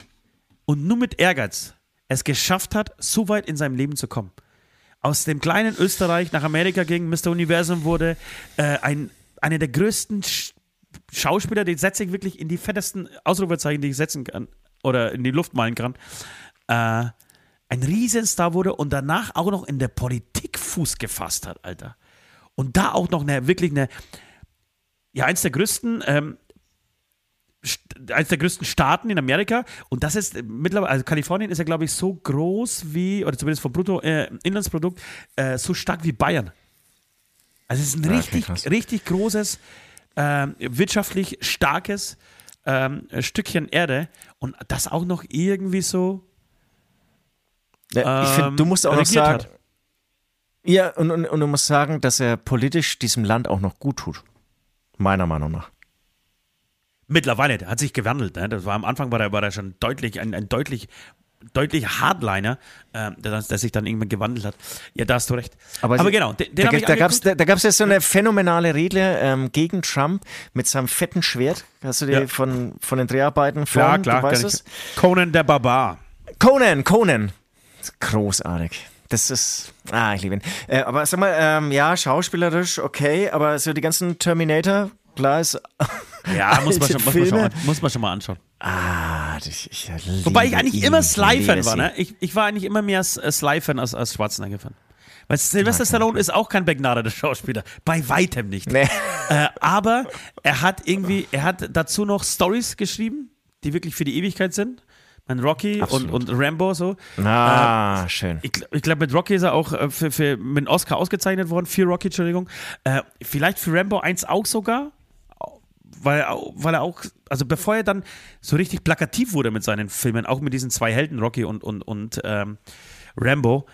und nur mit Ehrgeiz es geschafft hat, so weit in seinem Leben zu kommen. Aus dem kleinen Österreich nach Amerika ging, Mr. Universum wurde, äh, ein, einer der größten Sch Schauspieler, den setze ich wirklich in die fettesten Ausrufezeichen, die ich setzen kann, oder in die Luft malen kann. Äh, ein Riesenstar wurde und danach auch noch in der Politik Fuß gefasst hat, Alter. Und da auch noch eine, wirklich eine, ja, eins der größten ähm, eines der größten Staaten in Amerika und das ist mittlerweile, also Kalifornien ist ja glaube ich so groß wie, oder zumindest vom Bruttoinlandsprodukt, äh, äh, so stark wie Bayern. Also es ist ein ja, richtig, richtig großes, äh, wirtschaftlich starkes ähm, Stückchen Erde und das auch noch irgendwie so ja, ich finde, du musst auch noch sagen, hat. ja, und, und, und du musst sagen, dass er politisch diesem Land auch noch gut tut. Meiner Meinung nach. Mittlerweile, der hat sich gewandelt. Ne? Das war am Anfang war er, war er schon deutlich, ein, ein deutlich deutlich Hardliner, äh, der, der, sich dann irgendwann gewandelt hat. Ja, da hast du recht. Aber, Aber genau, den, den da, da gab es da, da gab's ja so eine phänomenale Rede ähm, gegen Trump mit seinem fetten Schwert. Hast du die ja. von, von den Dreharbeiten vor? Ja, klar. Es? Conan der Barbar. Conan, Conan. Großartig. Das ist, ah, ich liebe ihn. Äh, aber sag mal, ähm, ja, schauspielerisch okay, aber so die ganzen Terminator, klar ist ja, muss man, schon, muss, man schon, muss man schon mal anschauen. Ah, ich, ich Wobei ich eigentlich immer Sly-Fan war, ne? Ich, ich war eigentlich immer mehr äh, Sly-Fan als, als Schwarzenegger-Fan. Weil Sylvester Stallone ist auch kein begnadeter <laughs> Schauspieler. Bei weitem nicht. Nee. Äh, aber er hat irgendwie, er hat dazu noch Stories geschrieben, die wirklich für die Ewigkeit sind. Mein Rocky und, und Rambo so. Ah, äh, schön. Ich, ich glaube, mit Rocky ist er auch äh, für, für, mit einem Oscar ausgezeichnet worden. Für Rocky, Entschuldigung. Äh, vielleicht für Rambo 1 auch sogar weil, weil er auch, also bevor er dann so richtig plakativ wurde mit seinen Filmen, auch mit diesen zwei Helden, Rocky und, und, und ähm, Rambo,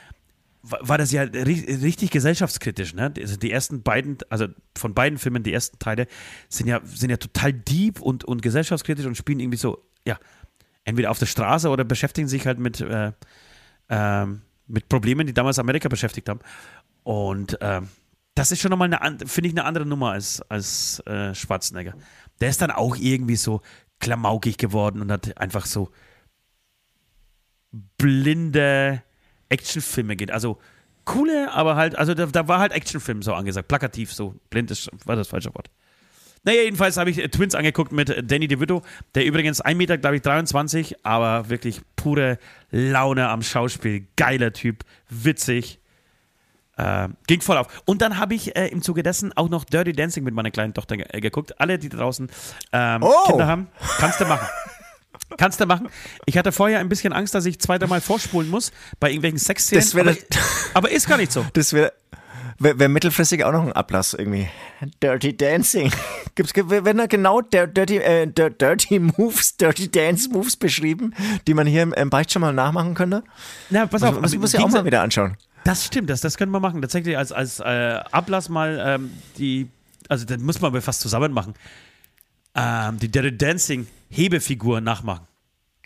war das ja richtig gesellschaftskritisch, ne? Also die ersten beiden, also von beiden Filmen, die ersten Teile, sind ja, sind ja total deep und, und gesellschaftskritisch und spielen irgendwie so, ja, entweder auf der Straße oder beschäftigen sich halt mit, äh, äh, mit Problemen, die damals Amerika beschäftigt haben. Und äh, das ist schon nochmal eine, finde ich, eine andere Nummer als, als äh, Schwarzenegger. Der ist dann auch irgendwie so klamaukig geworden und hat einfach so blinde Actionfilme geht. Also coole, aber halt, also da, da war halt Actionfilm so angesagt. Plakativ so. Blind ist, war das falsche Wort. Naja, jedenfalls habe ich äh, Twins angeguckt mit Danny DeVito, der übrigens 1 Meter, glaube ich, 23, aber wirklich pure Laune am Schauspiel. Geiler Typ, witzig. Äh, ging voll auf. Und dann habe ich äh, im Zuge dessen auch noch Dirty Dancing mit meiner kleinen Tochter äh, geguckt. Alle, die da draußen ähm, oh. Kinder haben, kannst du machen. <laughs> Kannst du machen. Ich hatte vorher ein bisschen Angst, dass ich zweiter vorspulen muss bei irgendwelchen Sexszenen. Aber, aber, ist gar nicht so. Das wäre wär, wär mittelfristig auch noch ein Ablass irgendwie. Dirty Dancing. <laughs> Gibt's, wenn er genau Dirty, äh, Dirty Moves, Dirty Dance Moves beschrieben, die man hier im, im Beicht schon mal nachmachen könnte? Na, pass auf. Das muss, muss ich auch mal wieder anschauen. Das stimmt, das, das können wir machen. Tatsächlich als, als äh, Ablass mal ähm, die, also das muss man aber fast zusammen machen. Ähm, die Dirty Dancing Hebefigur nachmachen.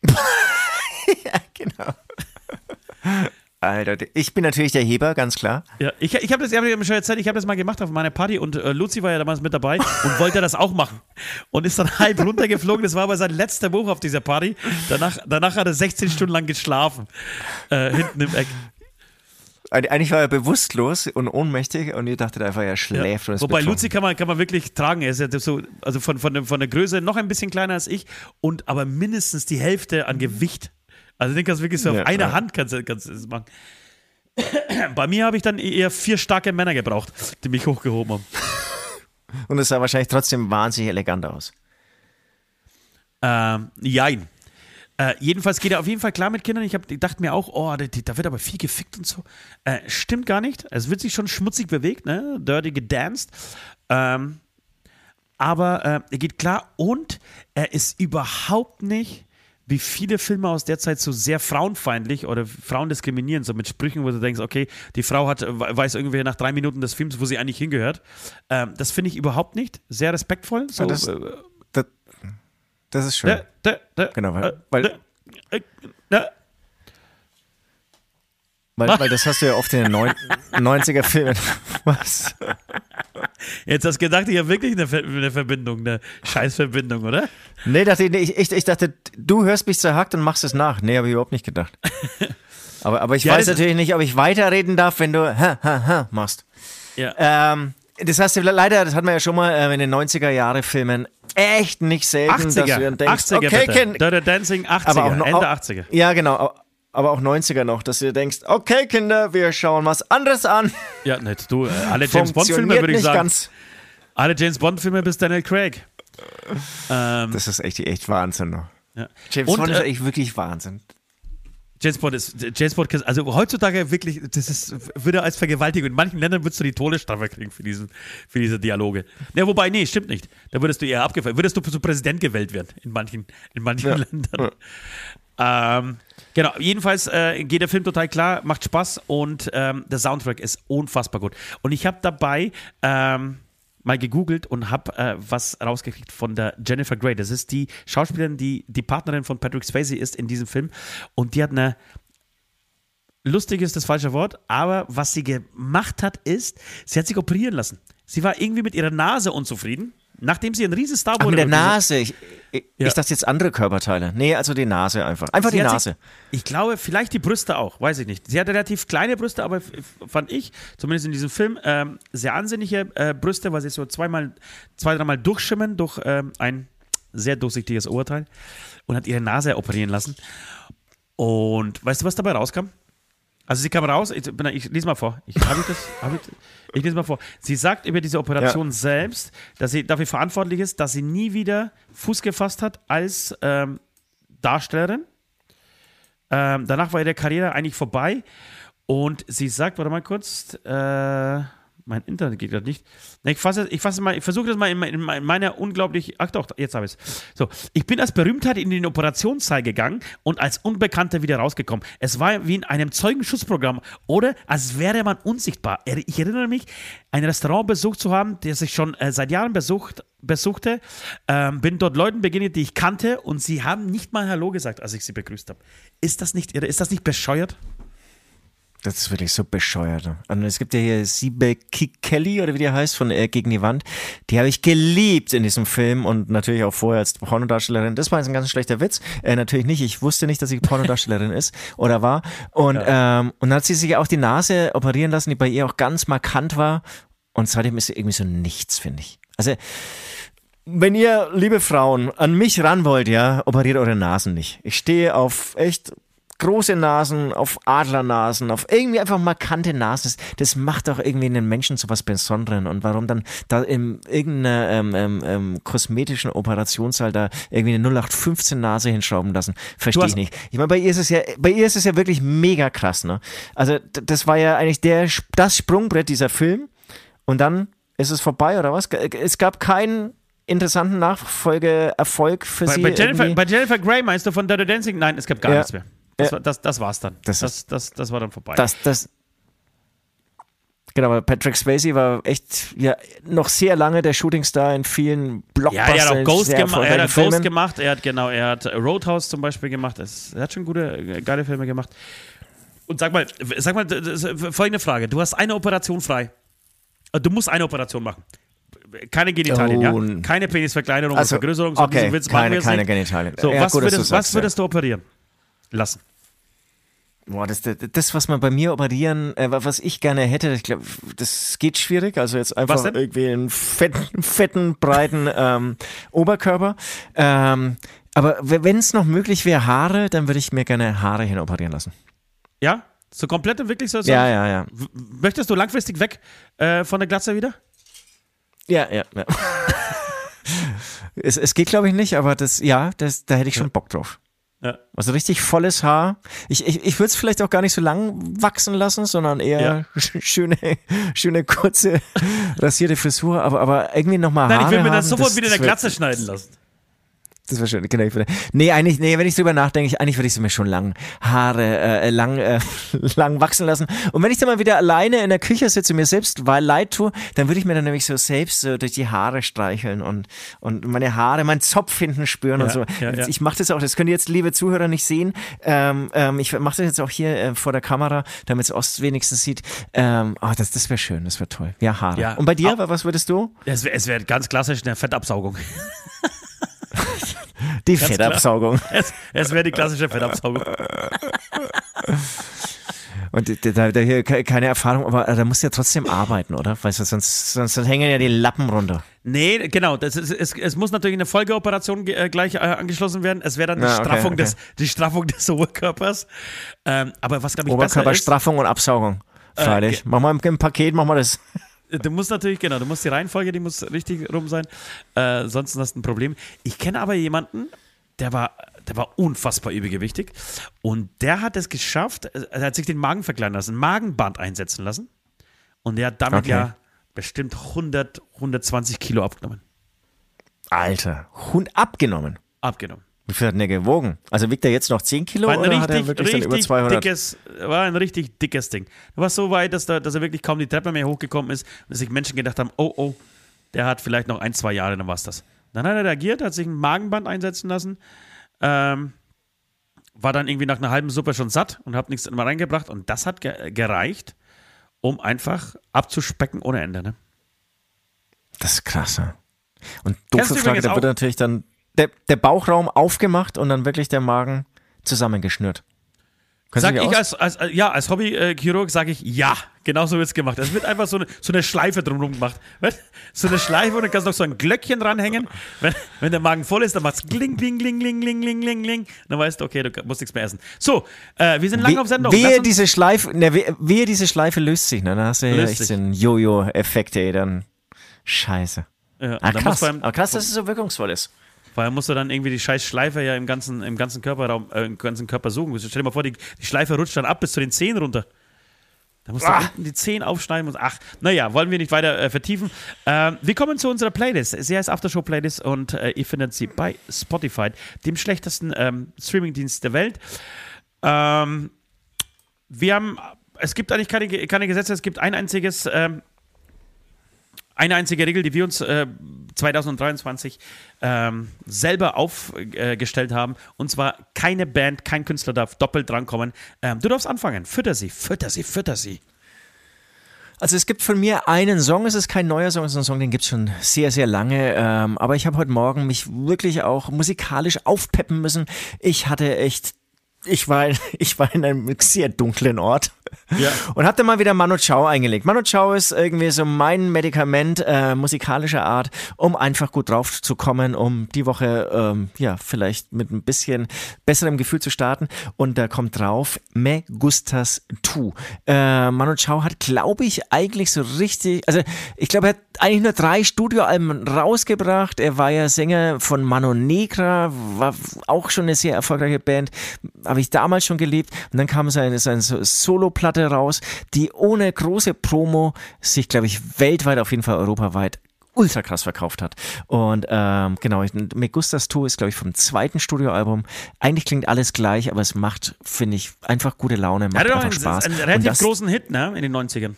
<laughs> ja, genau. Alter, ich bin natürlich der Heber, ganz klar. Ja, ich, ich habe das, ich hab schon erzählt, ich habe das mal gemacht auf meiner Party und äh, Luzi war ja damals mit dabei und wollte das auch machen. Und ist dann <laughs> halb runtergeflogen. Das war aber sein letzter Buch auf dieser Party. Danach, danach hat er 16 Stunden lang geschlafen. Äh, hinten im Eck. Eigentlich war er bewusstlos und ohnmächtig und ihr dachtet einfach, er schläft. Ja. Wobei Luzi kann man, kann man wirklich tragen. Er ist ja so, also von, von, von der Größe noch ein bisschen kleiner als ich und aber mindestens die Hälfte an Gewicht. Also den kannst du wirklich so ja, auf einer ja. Hand kannst, kannst das machen. <clears throat> Bei mir habe ich dann eher vier starke Männer gebraucht, die mich hochgehoben haben. Und es sah wahrscheinlich trotzdem wahnsinnig elegant aus. Ähm, jein. Äh, jedenfalls geht er auf jeden Fall klar mit Kindern. Ich, hab, ich dachte mir auch, oh, da, da, wird aber viel gefickt und so. Äh, stimmt gar nicht. Es wird sich schon schmutzig bewegt, ne? Dirty gedanced. Ähm, aber äh, er geht klar und er ist überhaupt nicht wie viele Filme aus der Zeit so sehr frauenfeindlich oder Frauen diskriminieren, so mit Sprüchen, wo du denkst, okay, die Frau hat, weiß irgendwie nach drei Minuten des Films, wo sie eigentlich hingehört. Ähm, das finde ich überhaupt nicht. Sehr respektvoll. So, das, äh, das, das, ist schön. Da, da, genau, weil, weil äh, weil, weil, das hast du ja oft in den 90er <laughs> Filmen. Was? Jetzt hast du gedacht, ich habe wirklich eine, eine, Verbindung, eine Scheißverbindung, oder? Nee, dachte ich, ich, ich dachte, du hörst mich zerhackt und machst es nach. Nee, habe ich überhaupt nicht gedacht. <laughs> Aber, aber ich ja, weiß natürlich nicht, ob ich weiterreden darf, wenn du ha, ha, ha machst. Ja. Ähm, das heißt, leider, das hatten wir ja schon mal äh, in den 90er-Jahre-Filmen echt nicht selten, 80er, dass du dann denkst, 80er okay, bitte. Dirty Dancing 80er, aber auch noch, Ende 80er. Ja, genau aber auch 90er noch, dass du denkst, okay, Kinder, wir schauen was anderes an. Ja, nicht du. Äh, alle James Bond-Filme würde ich sagen. Ganz. Alle James Bond-Filme bis Daniel Craig. Ähm, das ist echt, echt Wahnsinn noch. Ja. James Und, Bond ist äh, echt wirklich Wahnsinn. Bond ist, Bond, also heutzutage wirklich, das ist, würde als Vergewaltigung. In manchen Ländern würdest du die Todesstrafe kriegen für, diesen, für diese Dialoge. Ja, wobei, nee, stimmt nicht. Da würdest du eher abgefallen, würdest du zu Präsident gewählt werden in manchen, in manchen ja. Ländern. Ja. Ähm, Genau, jedenfalls äh, geht der Film total klar, macht Spaß und ähm, der Soundtrack ist unfassbar gut. Und ich habe dabei ähm, mal gegoogelt und habe äh, was rausgekriegt von der Jennifer Grey. Das ist die Schauspielerin, die die Partnerin von Patrick Swayze ist in diesem Film. Und die hat eine lustig ist das falsche Wort, aber was sie gemacht hat, ist, sie hat sich operieren lassen. Sie war irgendwie mit ihrer Nase unzufrieden nachdem sie ein riesen Star wurde. Mit der Nase. Ich, ich, ja. ich, dachte jetzt andere Körperteile. Nee, also die Nase einfach. Einfach sie die Nase. Sich, ich glaube, vielleicht die Brüste auch, weiß ich nicht. Sie hatte relativ kleine Brüste, aber fand ich, zumindest in diesem Film, ähm, sehr ansehnliche äh, Brüste, weil sie so zweimal, zwei, dreimal durchschimmern durch ähm, ein sehr durchsichtiges Oberteil und hat ihre Nase operieren lassen. Und weißt du, was dabei rauskam? Also sie kam raus, ich, ich lese mal vor. Ich, ich, das, <laughs> ich, ich lese mal vor. Sie sagt über diese Operation ja. selbst, dass sie dafür verantwortlich ist, dass sie nie wieder Fuß gefasst hat als ähm, Darstellerin. Ähm, danach war ihre Karriere eigentlich vorbei. Und sie sagt, warte mal kurz, äh, mein Internet geht gerade nicht. Ich fasse, ich fasse mal, ich versuche das mal in, in, meiner unglaublich. Ach doch, jetzt habe ich es. So, ich bin als Berühmtheit in den Operationssaal gegangen und als Unbekannter wieder rausgekommen. Es war wie in einem Zeugenschutzprogramm oder als wäre man unsichtbar. Ich erinnere mich, ein Restaurant besucht zu haben, das ich schon äh, seit Jahren besucht, besuchte. Ähm, bin dort Leuten begegnet, die ich kannte und sie haben nicht mal Hallo gesagt, als ich sie begrüßt habe. Ist das nicht irre? Ist das nicht bescheuert? Das ist wirklich so bescheuert. Und es gibt ja hier Siebe Kelly oder wie die heißt von äh, Gegen die Wand. Die habe ich geliebt in diesem Film und natürlich auch vorher als Pornodarstellerin. Das war jetzt ein ganz schlechter Witz. Äh, natürlich nicht. Ich wusste nicht, dass sie Pornodarstellerin <laughs> ist oder war. Und, ja. ähm, und dann hat sie sich auch die Nase operieren lassen, die bei ihr auch ganz markant war. Und seitdem ist sie irgendwie so nichts, finde ich. Also, wenn ihr, liebe Frauen, an mich ran wollt, ja, operiert eure Nasen nicht. Ich stehe auf echt große Nasen, auf Adlernasen, auf irgendwie einfach markante Nasen. Das, macht doch irgendwie einen Menschen zu was Besonderem. Und warum dann da in irgendeiner ähm, ähm, ähm, kosmetischen Operationssaal da irgendwie eine 0815 Nase hinschrauben lassen, verstehe ich nicht. Ich meine, bei ihr ist es ja, bei ihr ist es ja wirklich mega krass, ne? Also das war ja eigentlich der, das Sprungbrett dieser Film. Und dann ist es vorbei oder was? Es gab keinen interessanten Nachfolgeerfolg für bei, sie. Bei Jennifer, bei Jennifer Grey meinst du von Dirty Dancing? Nein, es gab gar ja. nichts mehr. Das, war, das, das war's dann. Das, das, das, das war dann vorbei. Das, das, Genau, aber Patrick Swayze war echt ja noch sehr lange der Shootingstar in vielen Blockbustern. Ja, er hat auch Ghost, gema er hat Ghost gemacht, er hat genau, er hat Roadhouse zum Beispiel gemacht. Er hat schon gute, geile Filme gemacht. Und sag mal, sag mal, folgende Frage. Du hast eine Operation frei. Du musst eine Operation machen. Keine Genitalien, Oh. ja? Keine Penisverkleinerung Also, oder Vergrößerung. so okay, keine- keine. Genitalien. So, Ja, was, gut, würdest, was sagst, würdest du operieren lassen? Boah, das, das, das, was man bei mir operieren, äh, was ich gerne hätte, ich glaube, das geht schwierig. Also jetzt einfach irgendwie einen fetten, fetten breiten ähm, Oberkörper. Ähm, aber wenn es noch möglich wäre, Haare, dann würde ich mir gerne Haare hin operieren lassen. Ja? So komplett und wirklich so? Ja, ja, ja. Möchtest du langfristig weg äh, von der Glatze wieder? Ja, ja, ja. <laughs> es, es geht, glaube ich, nicht, aber das, ja, das, da hätte ich schon Bock drauf. Ja. Also richtig volles Haar. Ich, ich, ich würde es vielleicht auch gar nicht so lang wachsen lassen, sondern eher schöne, schöne kurze rasierte Frisur, aber, aber irgendwie nochmal Haare Nein, ich will mir haben, das sofort wieder in der Glatze schneiden lassen. Das wäre schön, genau. Ich würde, nee, eigentlich, nee, wenn ich drüber nachdenke, ich, eigentlich würde ich sie mir schon lang Haare, äh, lang, äh, <laughs> lang wachsen lassen. Und wenn ich dann mal wieder alleine in der Küche sitze und mir selbst weil leid tue, dann würde ich mir dann nämlich so selbst so durch die Haare streicheln und, und meine Haare, meinen Zopf hinten spüren und Ja, so. ja, ja. Ich mache das auch, das könnt ihr jetzt, liebe Zuhörer, nicht sehen. Ähm, ähm, ich mache das jetzt auch hier äh, vor der Kamera, damit es Ost wenigstens sieht. Ähm, oh, das, das wäre schön, das wäre toll. Ja, Haare. Ja. Und bei dir, Au- was würdest du? Es wäre wär ganz klassisch eine Fettabsaugung. <laughs> Die Ganz Fettabsaugung. Es, es wäre die klassische Fettabsaugung. Und da, da, hier ke- keine Erfahrung, aber äh, da musst du ja trotzdem arbeiten, oder? Weißt du, sonst, sonst hängen ja die Lappen runter. Nee, genau. Das ist, es, es muss natürlich eine Folgeoperation ge- äh, gleich äh, angeschlossen werden. Es wäre dann die, Ja, okay, Straffung okay. Des, die Straffung des Oberkörpers. Ähm, aber was, glaube ich, Oberkörperstraffung und Absaugung. Freilich. ge- mach mal im, im Paket, mach mal das. Du musst natürlich, genau, du musst die Reihenfolge, die muss richtig rum sein. Äh, sonst hast du ein Problem. Ich kenne aber jemanden, der war, der war unfassbar übergewichtig und der hat es geschafft, äh, er hat sich den Magen verkleinern lassen, Magenband einsetzen lassen und der hat damit Okay. ja bestimmt 100, 120 Kilo abgenommen. Alter, Hund abgenommen. Abgenommen. Wie viel hat denn der gewogen? Also wiegt er jetzt noch 10 Kilo War ein oder hat er richtig, wirklich dann über richtig 200? dickes, war ein richtig dickes Ding. Er war so weit, dass, da, dass er wirklich kaum die Treppe mehr hochgekommen ist und sich Menschen gedacht haben, oh, oh, der hat vielleicht noch ein, zwei Jahre, dann war's das. Dann hat er reagiert, hat sich ein Magenband einsetzen lassen, ähm, war dann irgendwie nach einer halben Suppe schon satt und hat nichts mehr reingebracht und das hat ge gereicht, um einfach abzuspecken ohne Ende. Ne? Das ist krass, ja. Und doofe Frage, da wird natürlich dann der, der Bauchraum aufgemacht und dann wirklich der Magen zusammengeschnürt. Kannst Sag ich als, als, ja, als Hobbychirurg sage ich ja, genau so wird es gemacht. Es wird einfach so eine, so eine Schleife drumherum gemacht. Weißt? So eine Schleife und dann kannst du noch so ein Glöckchen dranhängen. Wenn, wenn der Magen voll ist, dann macht es kling, kling, kling, kling, kling, kling, kling, kling. Dann weißt du, okay, du musst nichts mehr essen. So, äh, wir sind lange auf Sendung. Wehe diese Schleife, ne, wehe, wehe diese Schleife löst sich, ne? Dann hast du ja echt den Jojo-Effekt, ey, dann scheiße. ja, Ah, krass. beim, Aber krass, dass es so wirkungsvoll ist. Vorher musst du dann irgendwie die scheiß Schleife ja im ganzen, im ganzen Körperraum, äh, im ganzen Körper suchen. Stell dir mal vor, die, die Schleife rutscht dann ab bis zu den Zehen runter. Da musst du Ah. die Zehen aufschneiden und ach, naja, wollen wir nicht weiter äh, vertiefen. Ähm, wir kommen zu unserer Playlist. Sie heißt Aftershow Playlist und äh, ihr findet sie bei Spotify, dem schlechtesten ähm, Streamingdienst der Welt. Ähm, wir haben, es gibt eigentlich keine, keine Gesetze, es gibt ein einziges, ähm, eine einzige Regel, die wir uns äh, 2023 ähm, selber aufgestellt haben. Und zwar keine Band, kein Künstler darf doppelt drankommen. Ähm, du darfst anfangen. Fütter sie, fütter sie, fütter sie. Also es gibt von mir einen Song, es ist kein neuer Song, es ist ein Song, den gibt es schon sehr, sehr lange. Ähm, aber ich habe heute Morgen mich wirklich auch musikalisch aufpeppen müssen. Ich hatte echt, ich war, <laughs> ich war in einem sehr dunklen Ort. Ja. <laughs> Und hab dann mal wieder Manu Chao eingelegt. Manu Chao ist irgendwie so mein Medikament äh, musikalischer Art, um einfach gut drauf zu kommen, um die Woche ähm, ja vielleicht mit ein bisschen besserem Gefühl zu starten. Und da kommt drauf Me Gustas Tu. Äh, Manu Chao hat, glaube ich, eigentlich so richtig, also ich glaube, er hat eigentlich nur drei Studioalben rausgebracht. Er war ja Sänger von Mano Negra, war auch schon eine sehr erfolgreiche Band, habe ich damals schon geliebt. Und dann kam seine, seine so- Solo-Platte raus, die ohne große Promo sich, glaube ich, weltweit, auf jeden Fall europaweit ultra krass verkauft hat. Und ähm, genau, Me Gustas Tu ist, glaube ich, vom zweiten Studioalbum. Eigentlich klingt alles gleich, aber es macht, finde ich, einfach gute Laune, macht doch einfach einen, Spaß. einen Und relativ das- großen Hit, ne? In den 90ern.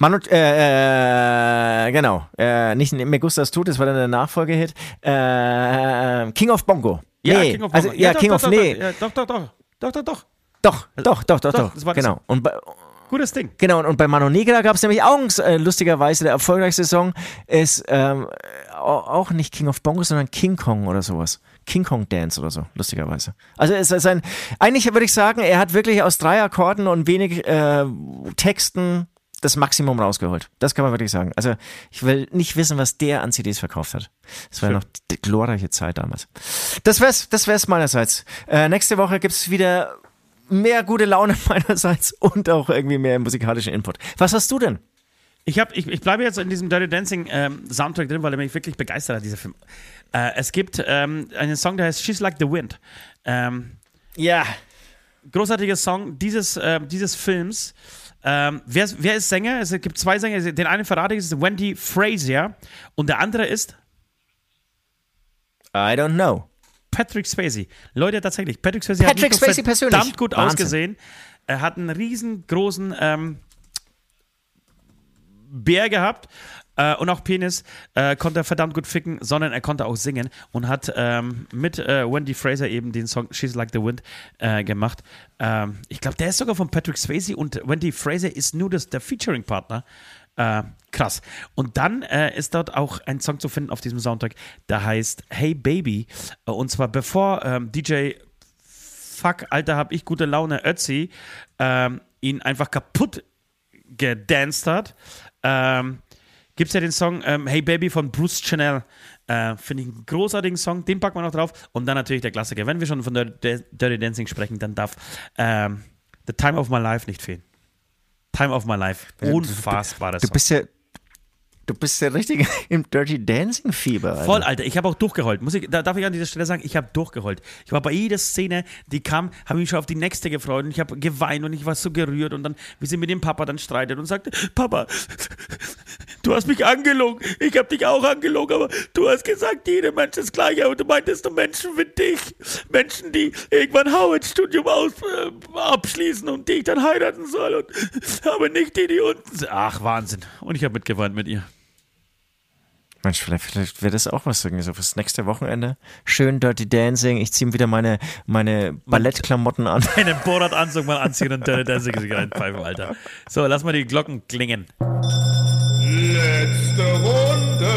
Manu, äh, äh, genau, äh, nicht Me Gustas Tu, das war dann der Nachfolgehit. Äh, King of Bongo. Ja, nee, King of also, Bongo. ja, doch, King doch, of, doch, nee. Ja, doch, doch, doch. Doch, doch, doch. Doch, doch, doch, doch, doch. war das. genau. Und bei, Gutes Ding. Genau, und, bei Mano Negra gab es nämlich auch äh, lustigerweise der erfolgreichste Song ist ähm, au- auch nicht King of Bongos, sondern King Kong oder sowas. King Kong Dance oder so, lustigerweise. Also es ist ein, eigentlich würde ich sagen, er hat wirklich aus drei Akkorden und wenig äh, Texten das Maximum rausgeholt. Das kann man wirklich sagen. Also ich will nicht wissen, was der an CDs verkauft hat. Das war ja noch die glorreiche Zeit damals. Das wär's, das wär's meinerseits. Äh, nächste Woche gibt's wieder mehr gute Laune <laughs> meinerseits und auch irgendwie mehr musikalischen Input. Was hast du denn? Ich, hab, ich, ich bleibe jetzt in diesem Dirty Dancing ähm, Soundtrack drin, weil er mich wirklich begeistert hat, dieser Film. Äh, es gibt ähm, einen Song, der heißt She's Like the Wind. Ähm, Ja. großartiger Song dieses, äh, dieses Films. Ähm, wer, wer ist Sänger? Es gibt zwei Sänger. Den einen verrate ich, ist Wendy Frazier. Und der andere ist I don't know. Patrick Swayze. Leute, tatsächlich. Patrick Swayze hat Patrick nicht nur Swayze persönlich. verdammt gut Wahnsinn. ausgesehen. Er hat einen riesengroßen ähm, Bär gehabt äh, und auch Penis. Äh, konnte er verdammt gut ficken, sondern er konnte auch singen und hat ähm, mit äh, Wendy Fraser eben den Song She's Like the Wind äh, gemacht. Ähm, ich glaube, der ist sogar von Patrick Swayze und Wendy Fraser ist nur das, der Featuring-Partner. Äh, krass. Und dann äh, ist dort auch ein Song zu finden auf diesem Soundtrack, der heißt Hey Baby. Äh, und zwar bevor ähm, DJ Fuck, Alter, hab ich gute Laune, Ötzi, ähm, ihn einfach kaputt gedanced hat, ähm, gibt es ja den Song ähm, Hey Baby von Bruce Chanel. Äh, Finde ich einen großartigen Song, den packen wir noch drauf. Und dann natürlich der Klassiker. Wenn wir schon von Dirty, Dancing sprechen, dann darf ähm, The Time of My Life nicht fehlen. Time of My Life. Unfassbares Du Song. bist ja, du bist ja richtig <laughs> im Dirty Dancing Fieber. Alter. Voll, Alter. Ich habe auch durchgeheult. Muss ich, da darf ich an dieser Stelle sagen, ich habe durchgeheult. Ich war bei jeder Szene, die kam, habe mich schon auf die nächste gefreut und ich habe geweint und ich war so gerührt und dann, wie sie mit dem Papa dann streitet und sagt, Papa, du hast mich angelogen. Ich habe dich auch angelogen, aber du hast gesagt, jeder Mensch ist gleich. Und du meintest du Menschen wie dich. Menschen, die irgendwann Howard-Studium äh, abschließen und die ich dann heiraten soll. Und, aber nicht die, die unten sind. Ach, Wahnsinn. Und ich habe mitgeweint mit ihr. Mensch, vielleicht, vielleicht wäre das auch was irgendwie so fürs nächste Wochenende. Schön Dirty Dancing. Ich ziehe wieder meine, meine Ballettklamotten an. <laughs> einen Borat-Anzug mal anziehen und Dirty Dancing reinpfeifen, Alter. So, lass mal die Glocken klingen. Letzte Runde.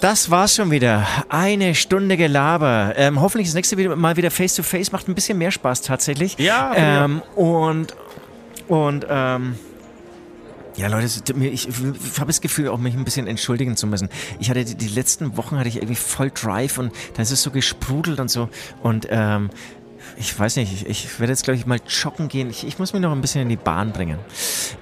Das war's schon wieder. Eine Stunde Gelaber. Ähm, hoffentlich das nächste Mal wieder face to face. Macht ein bisschen mehr Spaß tatsächlich. Ja, Ähm, und, und, ähm, ja, Leute, ich, ich habe das Gefühl, auch mich ein bisschen entschuldigen zu müssen. Ich hatte die, die letzten Wochen hatte ich irgendwie voll Drive und da ist es so gesprudelt und so. Und ähm, ich weiß nicht, ich, ich werde jetzt, glaube ich, mal joggen gehen. Ich, ich muss mich noch ein bisschen in die Bahn bringen.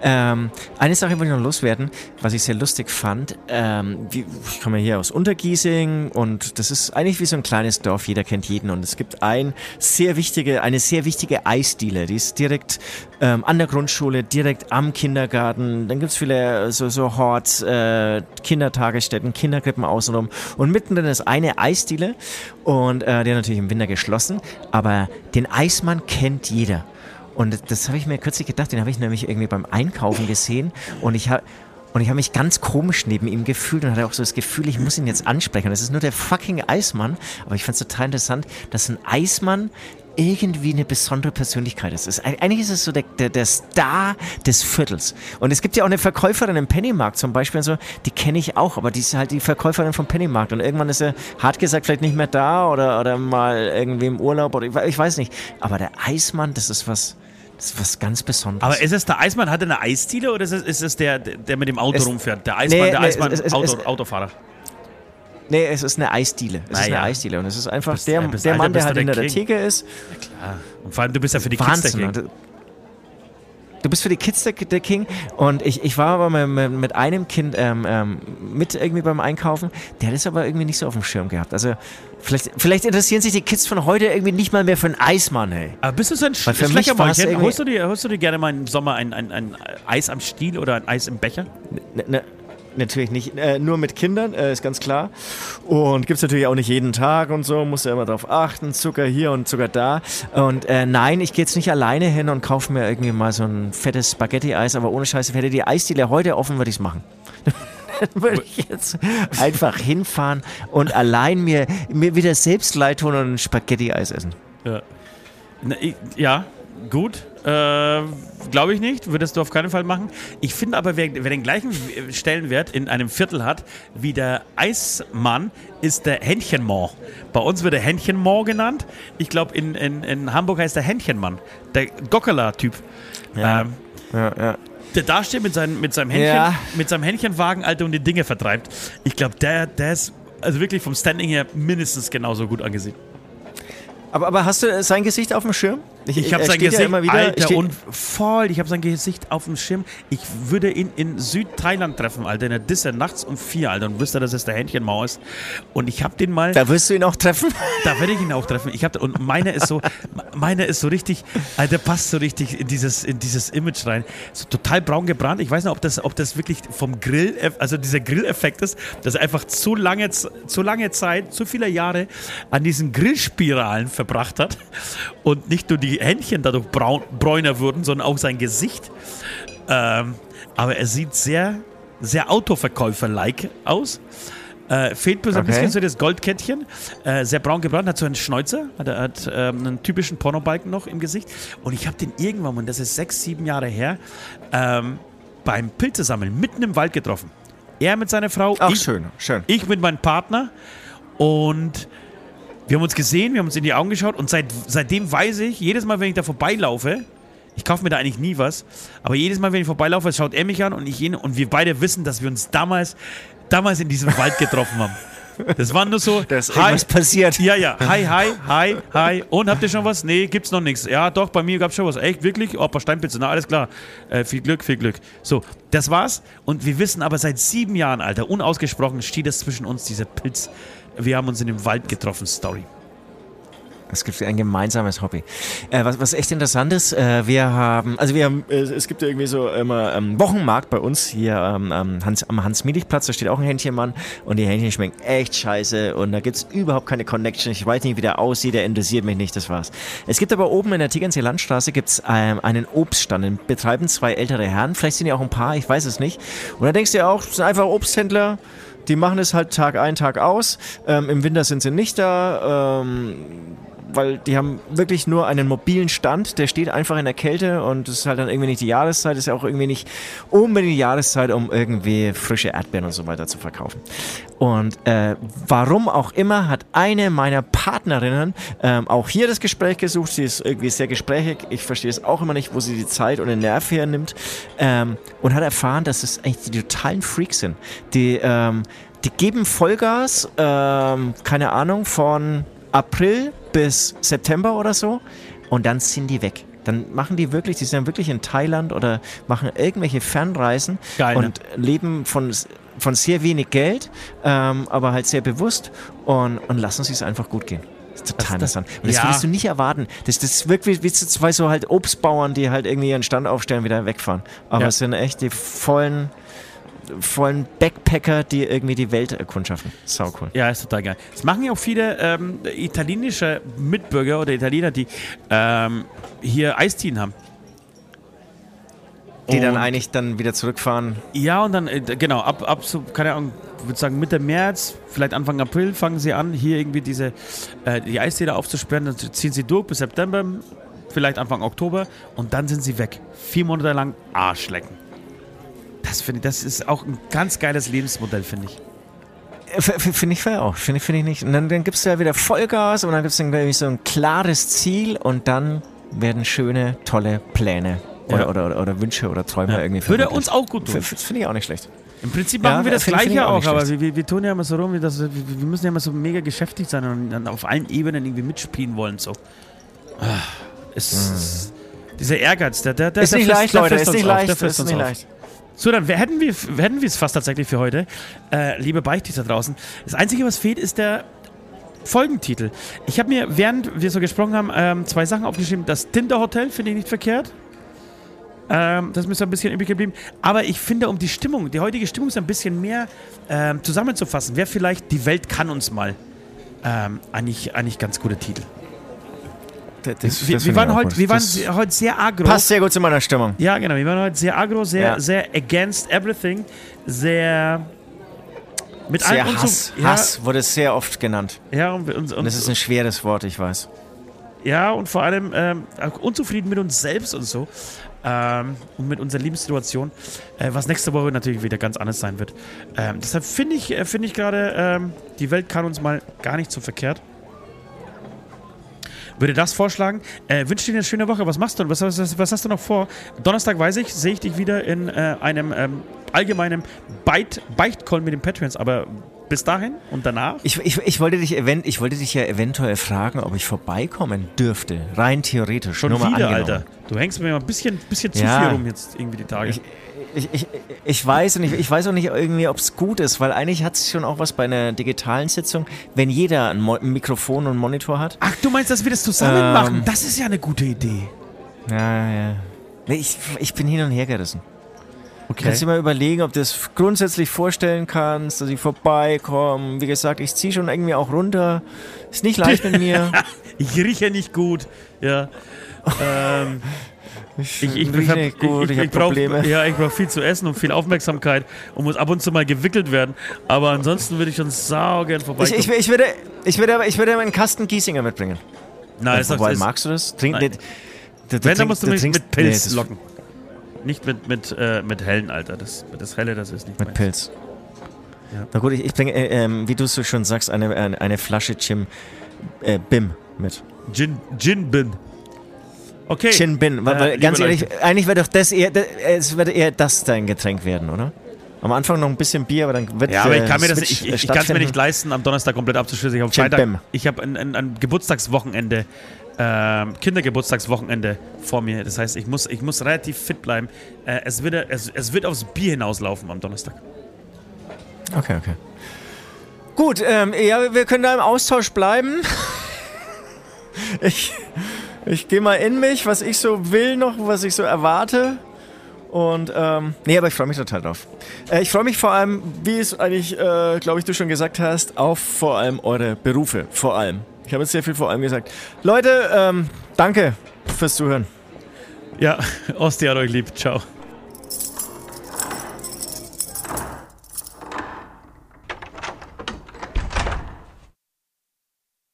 Ähm, eine Sache wollte ich noch loswerden, was ich sehr lustig fand. Ähm, ich komme hier aus Untergiesing und das ist eigentlich wie so ein kleines Dorf, jeder kennt jeden. Und es gibt ein sehr wichtige, eine sehr wichtige Eisdiele, die ist direkt ähm, an der Grundschule, direkt am Kindergarten. Dann gibt's viele äh, so, so Horts, äh, Kindertagesstätten, Kinderkrippen außenrum. Und mittendrin ist eine Eisdiele und äh, hat natürlich im Winter geschlossen, aber den Eismann kennt jeder. Und das habe ich mir kürzlich gedacht, den habe ich nämlich irgendwie beim Einkaufen gesehen und ich habe und ich habe mich ganz komisch neben ihm gefühlt und hatte auch so das Gefühl, ich muss ihn jetzt ansprechen. Das ist nur der fucking Eismann. Aber ich fand es total interessant, dass ein Eismann irgendwie eine besondere Persönlichkeit ist. Eigentlich ist es so der, der, der Star des Viertels. Und es gibt ja auch eine Verkäuferin im Pennymarkt zum Beispiel, so, die kenne ich auch, aber die ist halt die Verkäuferin vom Pennymarkt. Und irgendwann ist er, hart gesagt, vielleicht nicht mehr da oder, oder mal irgendwie im Urlaub oder ich, we- ich weiß nicht. Aber der Eismann, das ist was, das ist was ganz Besonderes. Aber ist es der Eismann, hat er eine Eisdiele oder ist es, ist es der, der mit dem Auto Es- rumfährt? Der Eismann, Nee, der nee, Eismann, es- es- Auto, Autofahrer. Nee, es ist eine Eisdiele. Es ist Naja. eine Eisdiele. Und es ist einfach bist- der, der Mann, der halt hinter der der. Theke ist. Und vor allem, du bist ja für die Kids der Wahnsinn. King. Du bist für die Kids der, der King und ich, ich war aber mit, mit, einem Kind ähm, ähm, mit irgendwie beim Einkaufen, der hat es aber irgendwie nicht so auf dem Schirm gehabt. Also vielleicht, vielleicht interessieren sich die Kids von heute irgendwie nicht mal mehr für einen Eismann, hey. Aber bist du so ein Sch Weil für mich war's Schleckermäulchen? irgendwie- Holst du, dir, holst du dir gerne mal im Sommer ein, ein, ein Eis am Stiel oder ein Eis im Becher? Ne, ne, natürlich nicht. Äh, nur mit Kindern, äh, ist ganz klar. Und gibt es natürlich auch nicht jeden Tag und so, muss ja immer drauf achten. Zucker hier und Zucker da. Und äh, nein, ich gehe jetzt nicht alleine hin und kaufe mir irgendwie mal so ein fettes Spaghetti-Eis, aber ohne Scheiße, hätte die Eisdiele heute offen, würde ich es machen. <laughs> würde ich jetzt einfach hinfahren und allein mir, mir wieder selbst leid tun und ein Spaghetti-Eis essen. Ja, Na, ich, ja gut. Äh, Glaube ich nicht, würdest du auf keinen Fall machen. Ich finde aber, wer, wer, den gleichen Stellenwert in einem Viertel hat wie der Eismann, ist der Hähnchenmann. Bei uns wird er Hähnchenmann genannt. Ich glaube, in, in, in Hamburg heißt er Hähnchenmann. Der Gockeler-Typ. Ja. Ähm, ja, ja. Der da steht mit, seinen, mit, seinem Hähnchen, ja. mit seinem Hähnchenwagen, Alter, und die Dinge vertreibt. Ich glaube, der, der ist also wirklich vom Standing her mindestens genauso gut angesehen. Aber, aber hast du sein Gesicht auf dem Schirm? Ich, ich habe sein Gesicht ja immer wieder, Alter, und voll, ich habe sein Gesicht auf dem Schirm. Ich würde ihn in Südthailand treffen, Alter, in der Disse nachts um vier, Alter, und wüsste, dass es der Hähnchenmaus ist. Und ich habe den mal. Da wirst du ihn auch treffen? Da werde ich ihn auch treffen. Ich hab, und meine ist so, meine ist so richtig, Alter, passt so richtig in dieses, in dieses Image rein. So total braun gebrannt. Ich weiß nicht, ob das, ob das wirklich vom Grill, also dieser Grilleffekt ist, dass er einfach zu lange, zu lange Zeit, zu viele Jahre an diesen Grillspiralen verbracht hat und nicht nur die die Händchen dadurch braun, bräuner würden, sondern auch sein Gesicht. Ähm, aber er sieht sehr, sehr Autoverkäufer-like aus. Äh, fehlt bloß okay. ein bisschen so das Goldkettchen. Äh, sehr braun gebrannt, hat so einen Schnäuzer, hat, hat ähm, einen typischen Pornobalken noch im Gesicht. Und ich habe den irgendwann, und das ist sechs, sieben Jahre her, ähm, beim Pilzesammeln mitten im Wald getroffen. Er mit seiner Frau. Ach, ich, schön, schön. Ich mit meinem Partner. Und wir haben uns gesehen, wir haben uns in die Augen geschaut und seit, seitdem weiß ich, jedes Mal, wenn ich da vorbeilaufe, ich kaufe mir da eigentlich nie was, aber jedes Mal, wenn ich vorbeilaufe, schaut er mich an und ich ihn und wir beide wissen, dass wir uns damals, damals in diesem Wald getroffen haben. Das war nur so. <laughs> Da ist hi, passiert. Ja, ja. Hi, hi, hi, hi. Und habt ihr schon was? Nee, gibt's noch nichts. Ja, doch, bei mir gab's schon was. Echt, wirklich? Oh, ein paar Steinpizza. Na, alles klar. Äh, viel Glück, viel Glück. So, das war's. Und wir wissen aber seit sieben Jahren, Alter, unausgesprochen steht es zwischen uns, dieser Pilz wir haben uns in dem Wald getroffen, Story. Es gibt ein gemeinsames Hobby. Äh, was, was echt interessant ist, äh, wir haben, also wir haben, äh, es gibt irgendwie so immer ähm, Wochenmarkt bei uns hier ähm, Hans, am Hans-Mielich-Platz, da steht auch ein Hähnchenmann und die Hähnchen schmecken echt scheiße und da gibt es überhaupt keine Connection. Ich weiß nicht, wie der aussieht, der interessiert mich nicht, das war's. Es gibt aber oben in der Tegernsee Landstraße gibt's ähm, einen Obststand, den betreiben zwei ältere Herren, vielleicht sind ja auch ein paar, ich weiß es nicht. Und da denkst du ja auch, sind einfach Obsthändler, die machen es halt Tag ein, Tag aus. Ähm, Im Winter sind sie nicht da. Ähm, weil die haben wirklich nur einen mobilen Stand, der steht einfach in der Kälte und das ist halt dann irgendwie nicht die Jahreszeit, ist ja auch irgendwie nicht unbedingt die Jahreszeit, um irgendwie frische Erdbeeren und so weiter zu verkaufen. Und äh, warum auch immer hat eine meiner Partnerinnen ähm, auch hier das Gespräch gesucht. Sie ist irgendwie sehr gesprächig. Ich verstehe es auch immer nicht, wo sie die Zeit und den Nerv hernimmt. Ähm, und hat erfahren, dass es eigentlich die totalen Freaks sind. Die, ähm, die geben Vollgas, ähm, keine Ahnung, von April bis September oder so und dann sind die weg. Dann machen die wirklich, die sind dann wirklich in Thailand oder machen irgendwelche Fernreisen Geil, und ne? leben von, von sehr wenig Geld, ähm, aber halt sehr bewusst und, und lassen sich es einfach gut gehen. Das ist total das, interessant. Und das ja. würdest du nicht erwarten. Das, das wirkt wie, wie zwei so halt Obstbauern, die halt irgendwie ihren Stand aufstellen, wieder wegfahren. Aber ja. es sind echt die vollen vollen Backpacker, die irgendwie die Welt erkundschaften. Sau cool. Ja, ist total geil. Das machen ja auch viele ähm, italienische Mitbürger oder Italiener, die ähm, hier Eistien haben. Die und dann eigentlich dann wieder zurückfahren. Ja, und dann, äh, genau, ab, ab so, keine Ahnung, ich würde sagen Mitte März, vielleicht Anfang April fangen sie an, hier irgendwie diese, äh, die Eisdiele aufzusperren, dann ziehen sie durch bis September, vielleicht Anfang Oktober und dann sind sie weg. Vier Monate lang Arsch lecken. Das finde ich, das ist auch ein ganz geiles Lebensmodell, finde ich. Finde ich fair auch, finde find ich nicht. Und dann, dann gibst du ja wieder Vollgas und dann gibt es dann so ein klares Ziel und dann werden schöne, tolle Pläne oder, ja. oder, oder, oder, Wünsche oder Träume ja. irgendwie Würde uns auch gut tun. Finde ich auch nicht schlecht. Im Prinzip machen ja, wir das Gleiche auch, auch aber wir, wir, tun ja immer so rum, dass, wir, wir müssen ja immer so mega geschäftig sein und dann auf allen Ebenen irgendwie mitspielen wollen. So. Ah, es, mhm. Dieser Ehrgeiz, der, der, der, ist der nicht leicht, Leute, ist nicht leicht, ist nicht leicht. So, dann hätten wir, hätten wir es fast tatsächlich für heute. Äh, liebe Beichtis draußen. Das Einzige, was fehlt, ist der Folgentitel. Ich habe mir, während wir so gesprochen haben, ähm, zwei Sachen aufgeschrieben. Das Tinder-Hotel finde ich nicht verkehrt. Ähm, das ist mir so ein bisschen übrig geblieben. Aber ich finde, um die Stimmung, die heutige Stimmung ist ein bisschen mehr ähm, zusammenzufassen, wäre vielleicht Die Welt kann uns mal ähm, eigentlich, eigentlich ganz guter Titel. Das, wir, wir, waren heute, wir waren heute sehr agro. Passt sehr gut zu meiner Stimmung. Ja, genau. Wir waren heute sehr agro, sehr, ja. sehr against everything, sehr mit sehr allem Hass, ja, Hass wurde sehr oft genannt. Ja, und, und, Und das ist ein schweres Wort, ich weiß. ja, und vor allem ähm, unzufrieden mit uns selbst und so. Ähm, und mit unserer Lebenssituation, äh, was nächste Woche natürlich wieder ganz anders sein wird. Ähm, deshalb finde ich, äh, finde ich gerade, ähm, die Welt kann uns mal gar nicht so verkehrt. Würde das vorschlagen. Äh, wünsche dir eine schöne Woche. Was machst du? Was, was, was hast du noch vor? Donnerstag weiß ich, sehe ich dich wieder in äh, einem ähm, allgemeinen Beit Beichtcall mit den Patreons. Aber bis dahin und danach? Ich, ich, ich, wollte dich event, ich wollte dich ja eventuell fragen, ob ich vorbeikommen dürfte. Rein theoretisch. Schon Nur wieder. Alter. Du hängst mir mal ein bisschen, bisschen zu Ja. viel rum jetzt irgendwie die Tage. Ich, ich, ich, ich weiß und ich, ich weiß auch nicht irgendwie, ob es gut ist, weil eigentlich hat es schon auch was bei einer digitalen Sitzung, wenn jeder ein, Mo ein Mikrofon und einen Monitor hat. Ach, du meinst, dass wir das zusammen Ähm. machen? Das ist ja eine gute Idee. Ja, ja. Nee, ich, ich bin hin und her gerissen. Okay. Kannst du dir mal überlegen, ob du das grundsätzlich vorstellen kannst, dass ich vorbeikomme. Wie gesagt, ich ziehe schon irgendwie auch runter. Ist nicht leicht mit mir. <laughs> Ich rieche nicht gut. Ja. ähm, <laughs> Ich, ich, ich, gut, ich, ich, ich brauch- Probleme. <laughs> Ja, ich brauche viel zu essen und viel Aufmerksamkeit und muss ab und zu mal gewickelt werden. Aber ansonsten würde ich schon saugern Ich, vorbeikommen. ich, ich, würde, ich, würde, aber- ich würde einen Kasten Giesinger mitbringen. Nein, das Wobei, ist, magst du das? Trink, Nein. du- du- wenn, dann musst du du mich mit Pilz nee, locken. Nicht mit, mit, äh, mit hellen, Alter. Das, das helle, das ist nicht Mit meins. Pilz. Ja. Na gut, ich, ich bringe, äh, ähm, wie du so schon sagst, eine, eine, eine Flasche Chim, äh, Bim mit. Gin, Gin Bin. Okay. Chin Bin. Weil, Äh, weil, ganz ehrlich, Leute. eigentlich wird doch das eher, das, es wird eher das dein Getränk werden, oder? Am Anfang noch ein bisschen Bier, aber dann wird Ja, aber ich äh, kann mir das, ich, äh, ich, ich kann es mir nicht leisten, am Donnerstag komplett abzuschließen. Ich habe Freitag, Bam. ich habe ein, ein, ein Geburtstagswochenende, ähm, Kindergeburtstagswochenende vor mir. Das heißt, ich muss, ich muss relativ fit bleiben. Äh, es, wird, es, es wird aufs Bier hinauslaufen am Donnerstag. Okay, okay. Gut, ähm, ja, wir können da im Austausch bleiben. <laughs> ich ich gehe mal in mich, was ich so will noch, was ich so erwarte. Und, ähm, nee, aber ich freue mich total drauf. Äh, ich freue mich vor allem, wie es eigentlich, äh, glaube ich, du schon gesagt hast, auf vor allem eure Berufe. Vor allem. Ich habe jetzt sehr viel vor allem gesagt. Leute, ähm, danke fürs Zuhören. Ja, <laughs> Osti hat euch lieb. Ciao.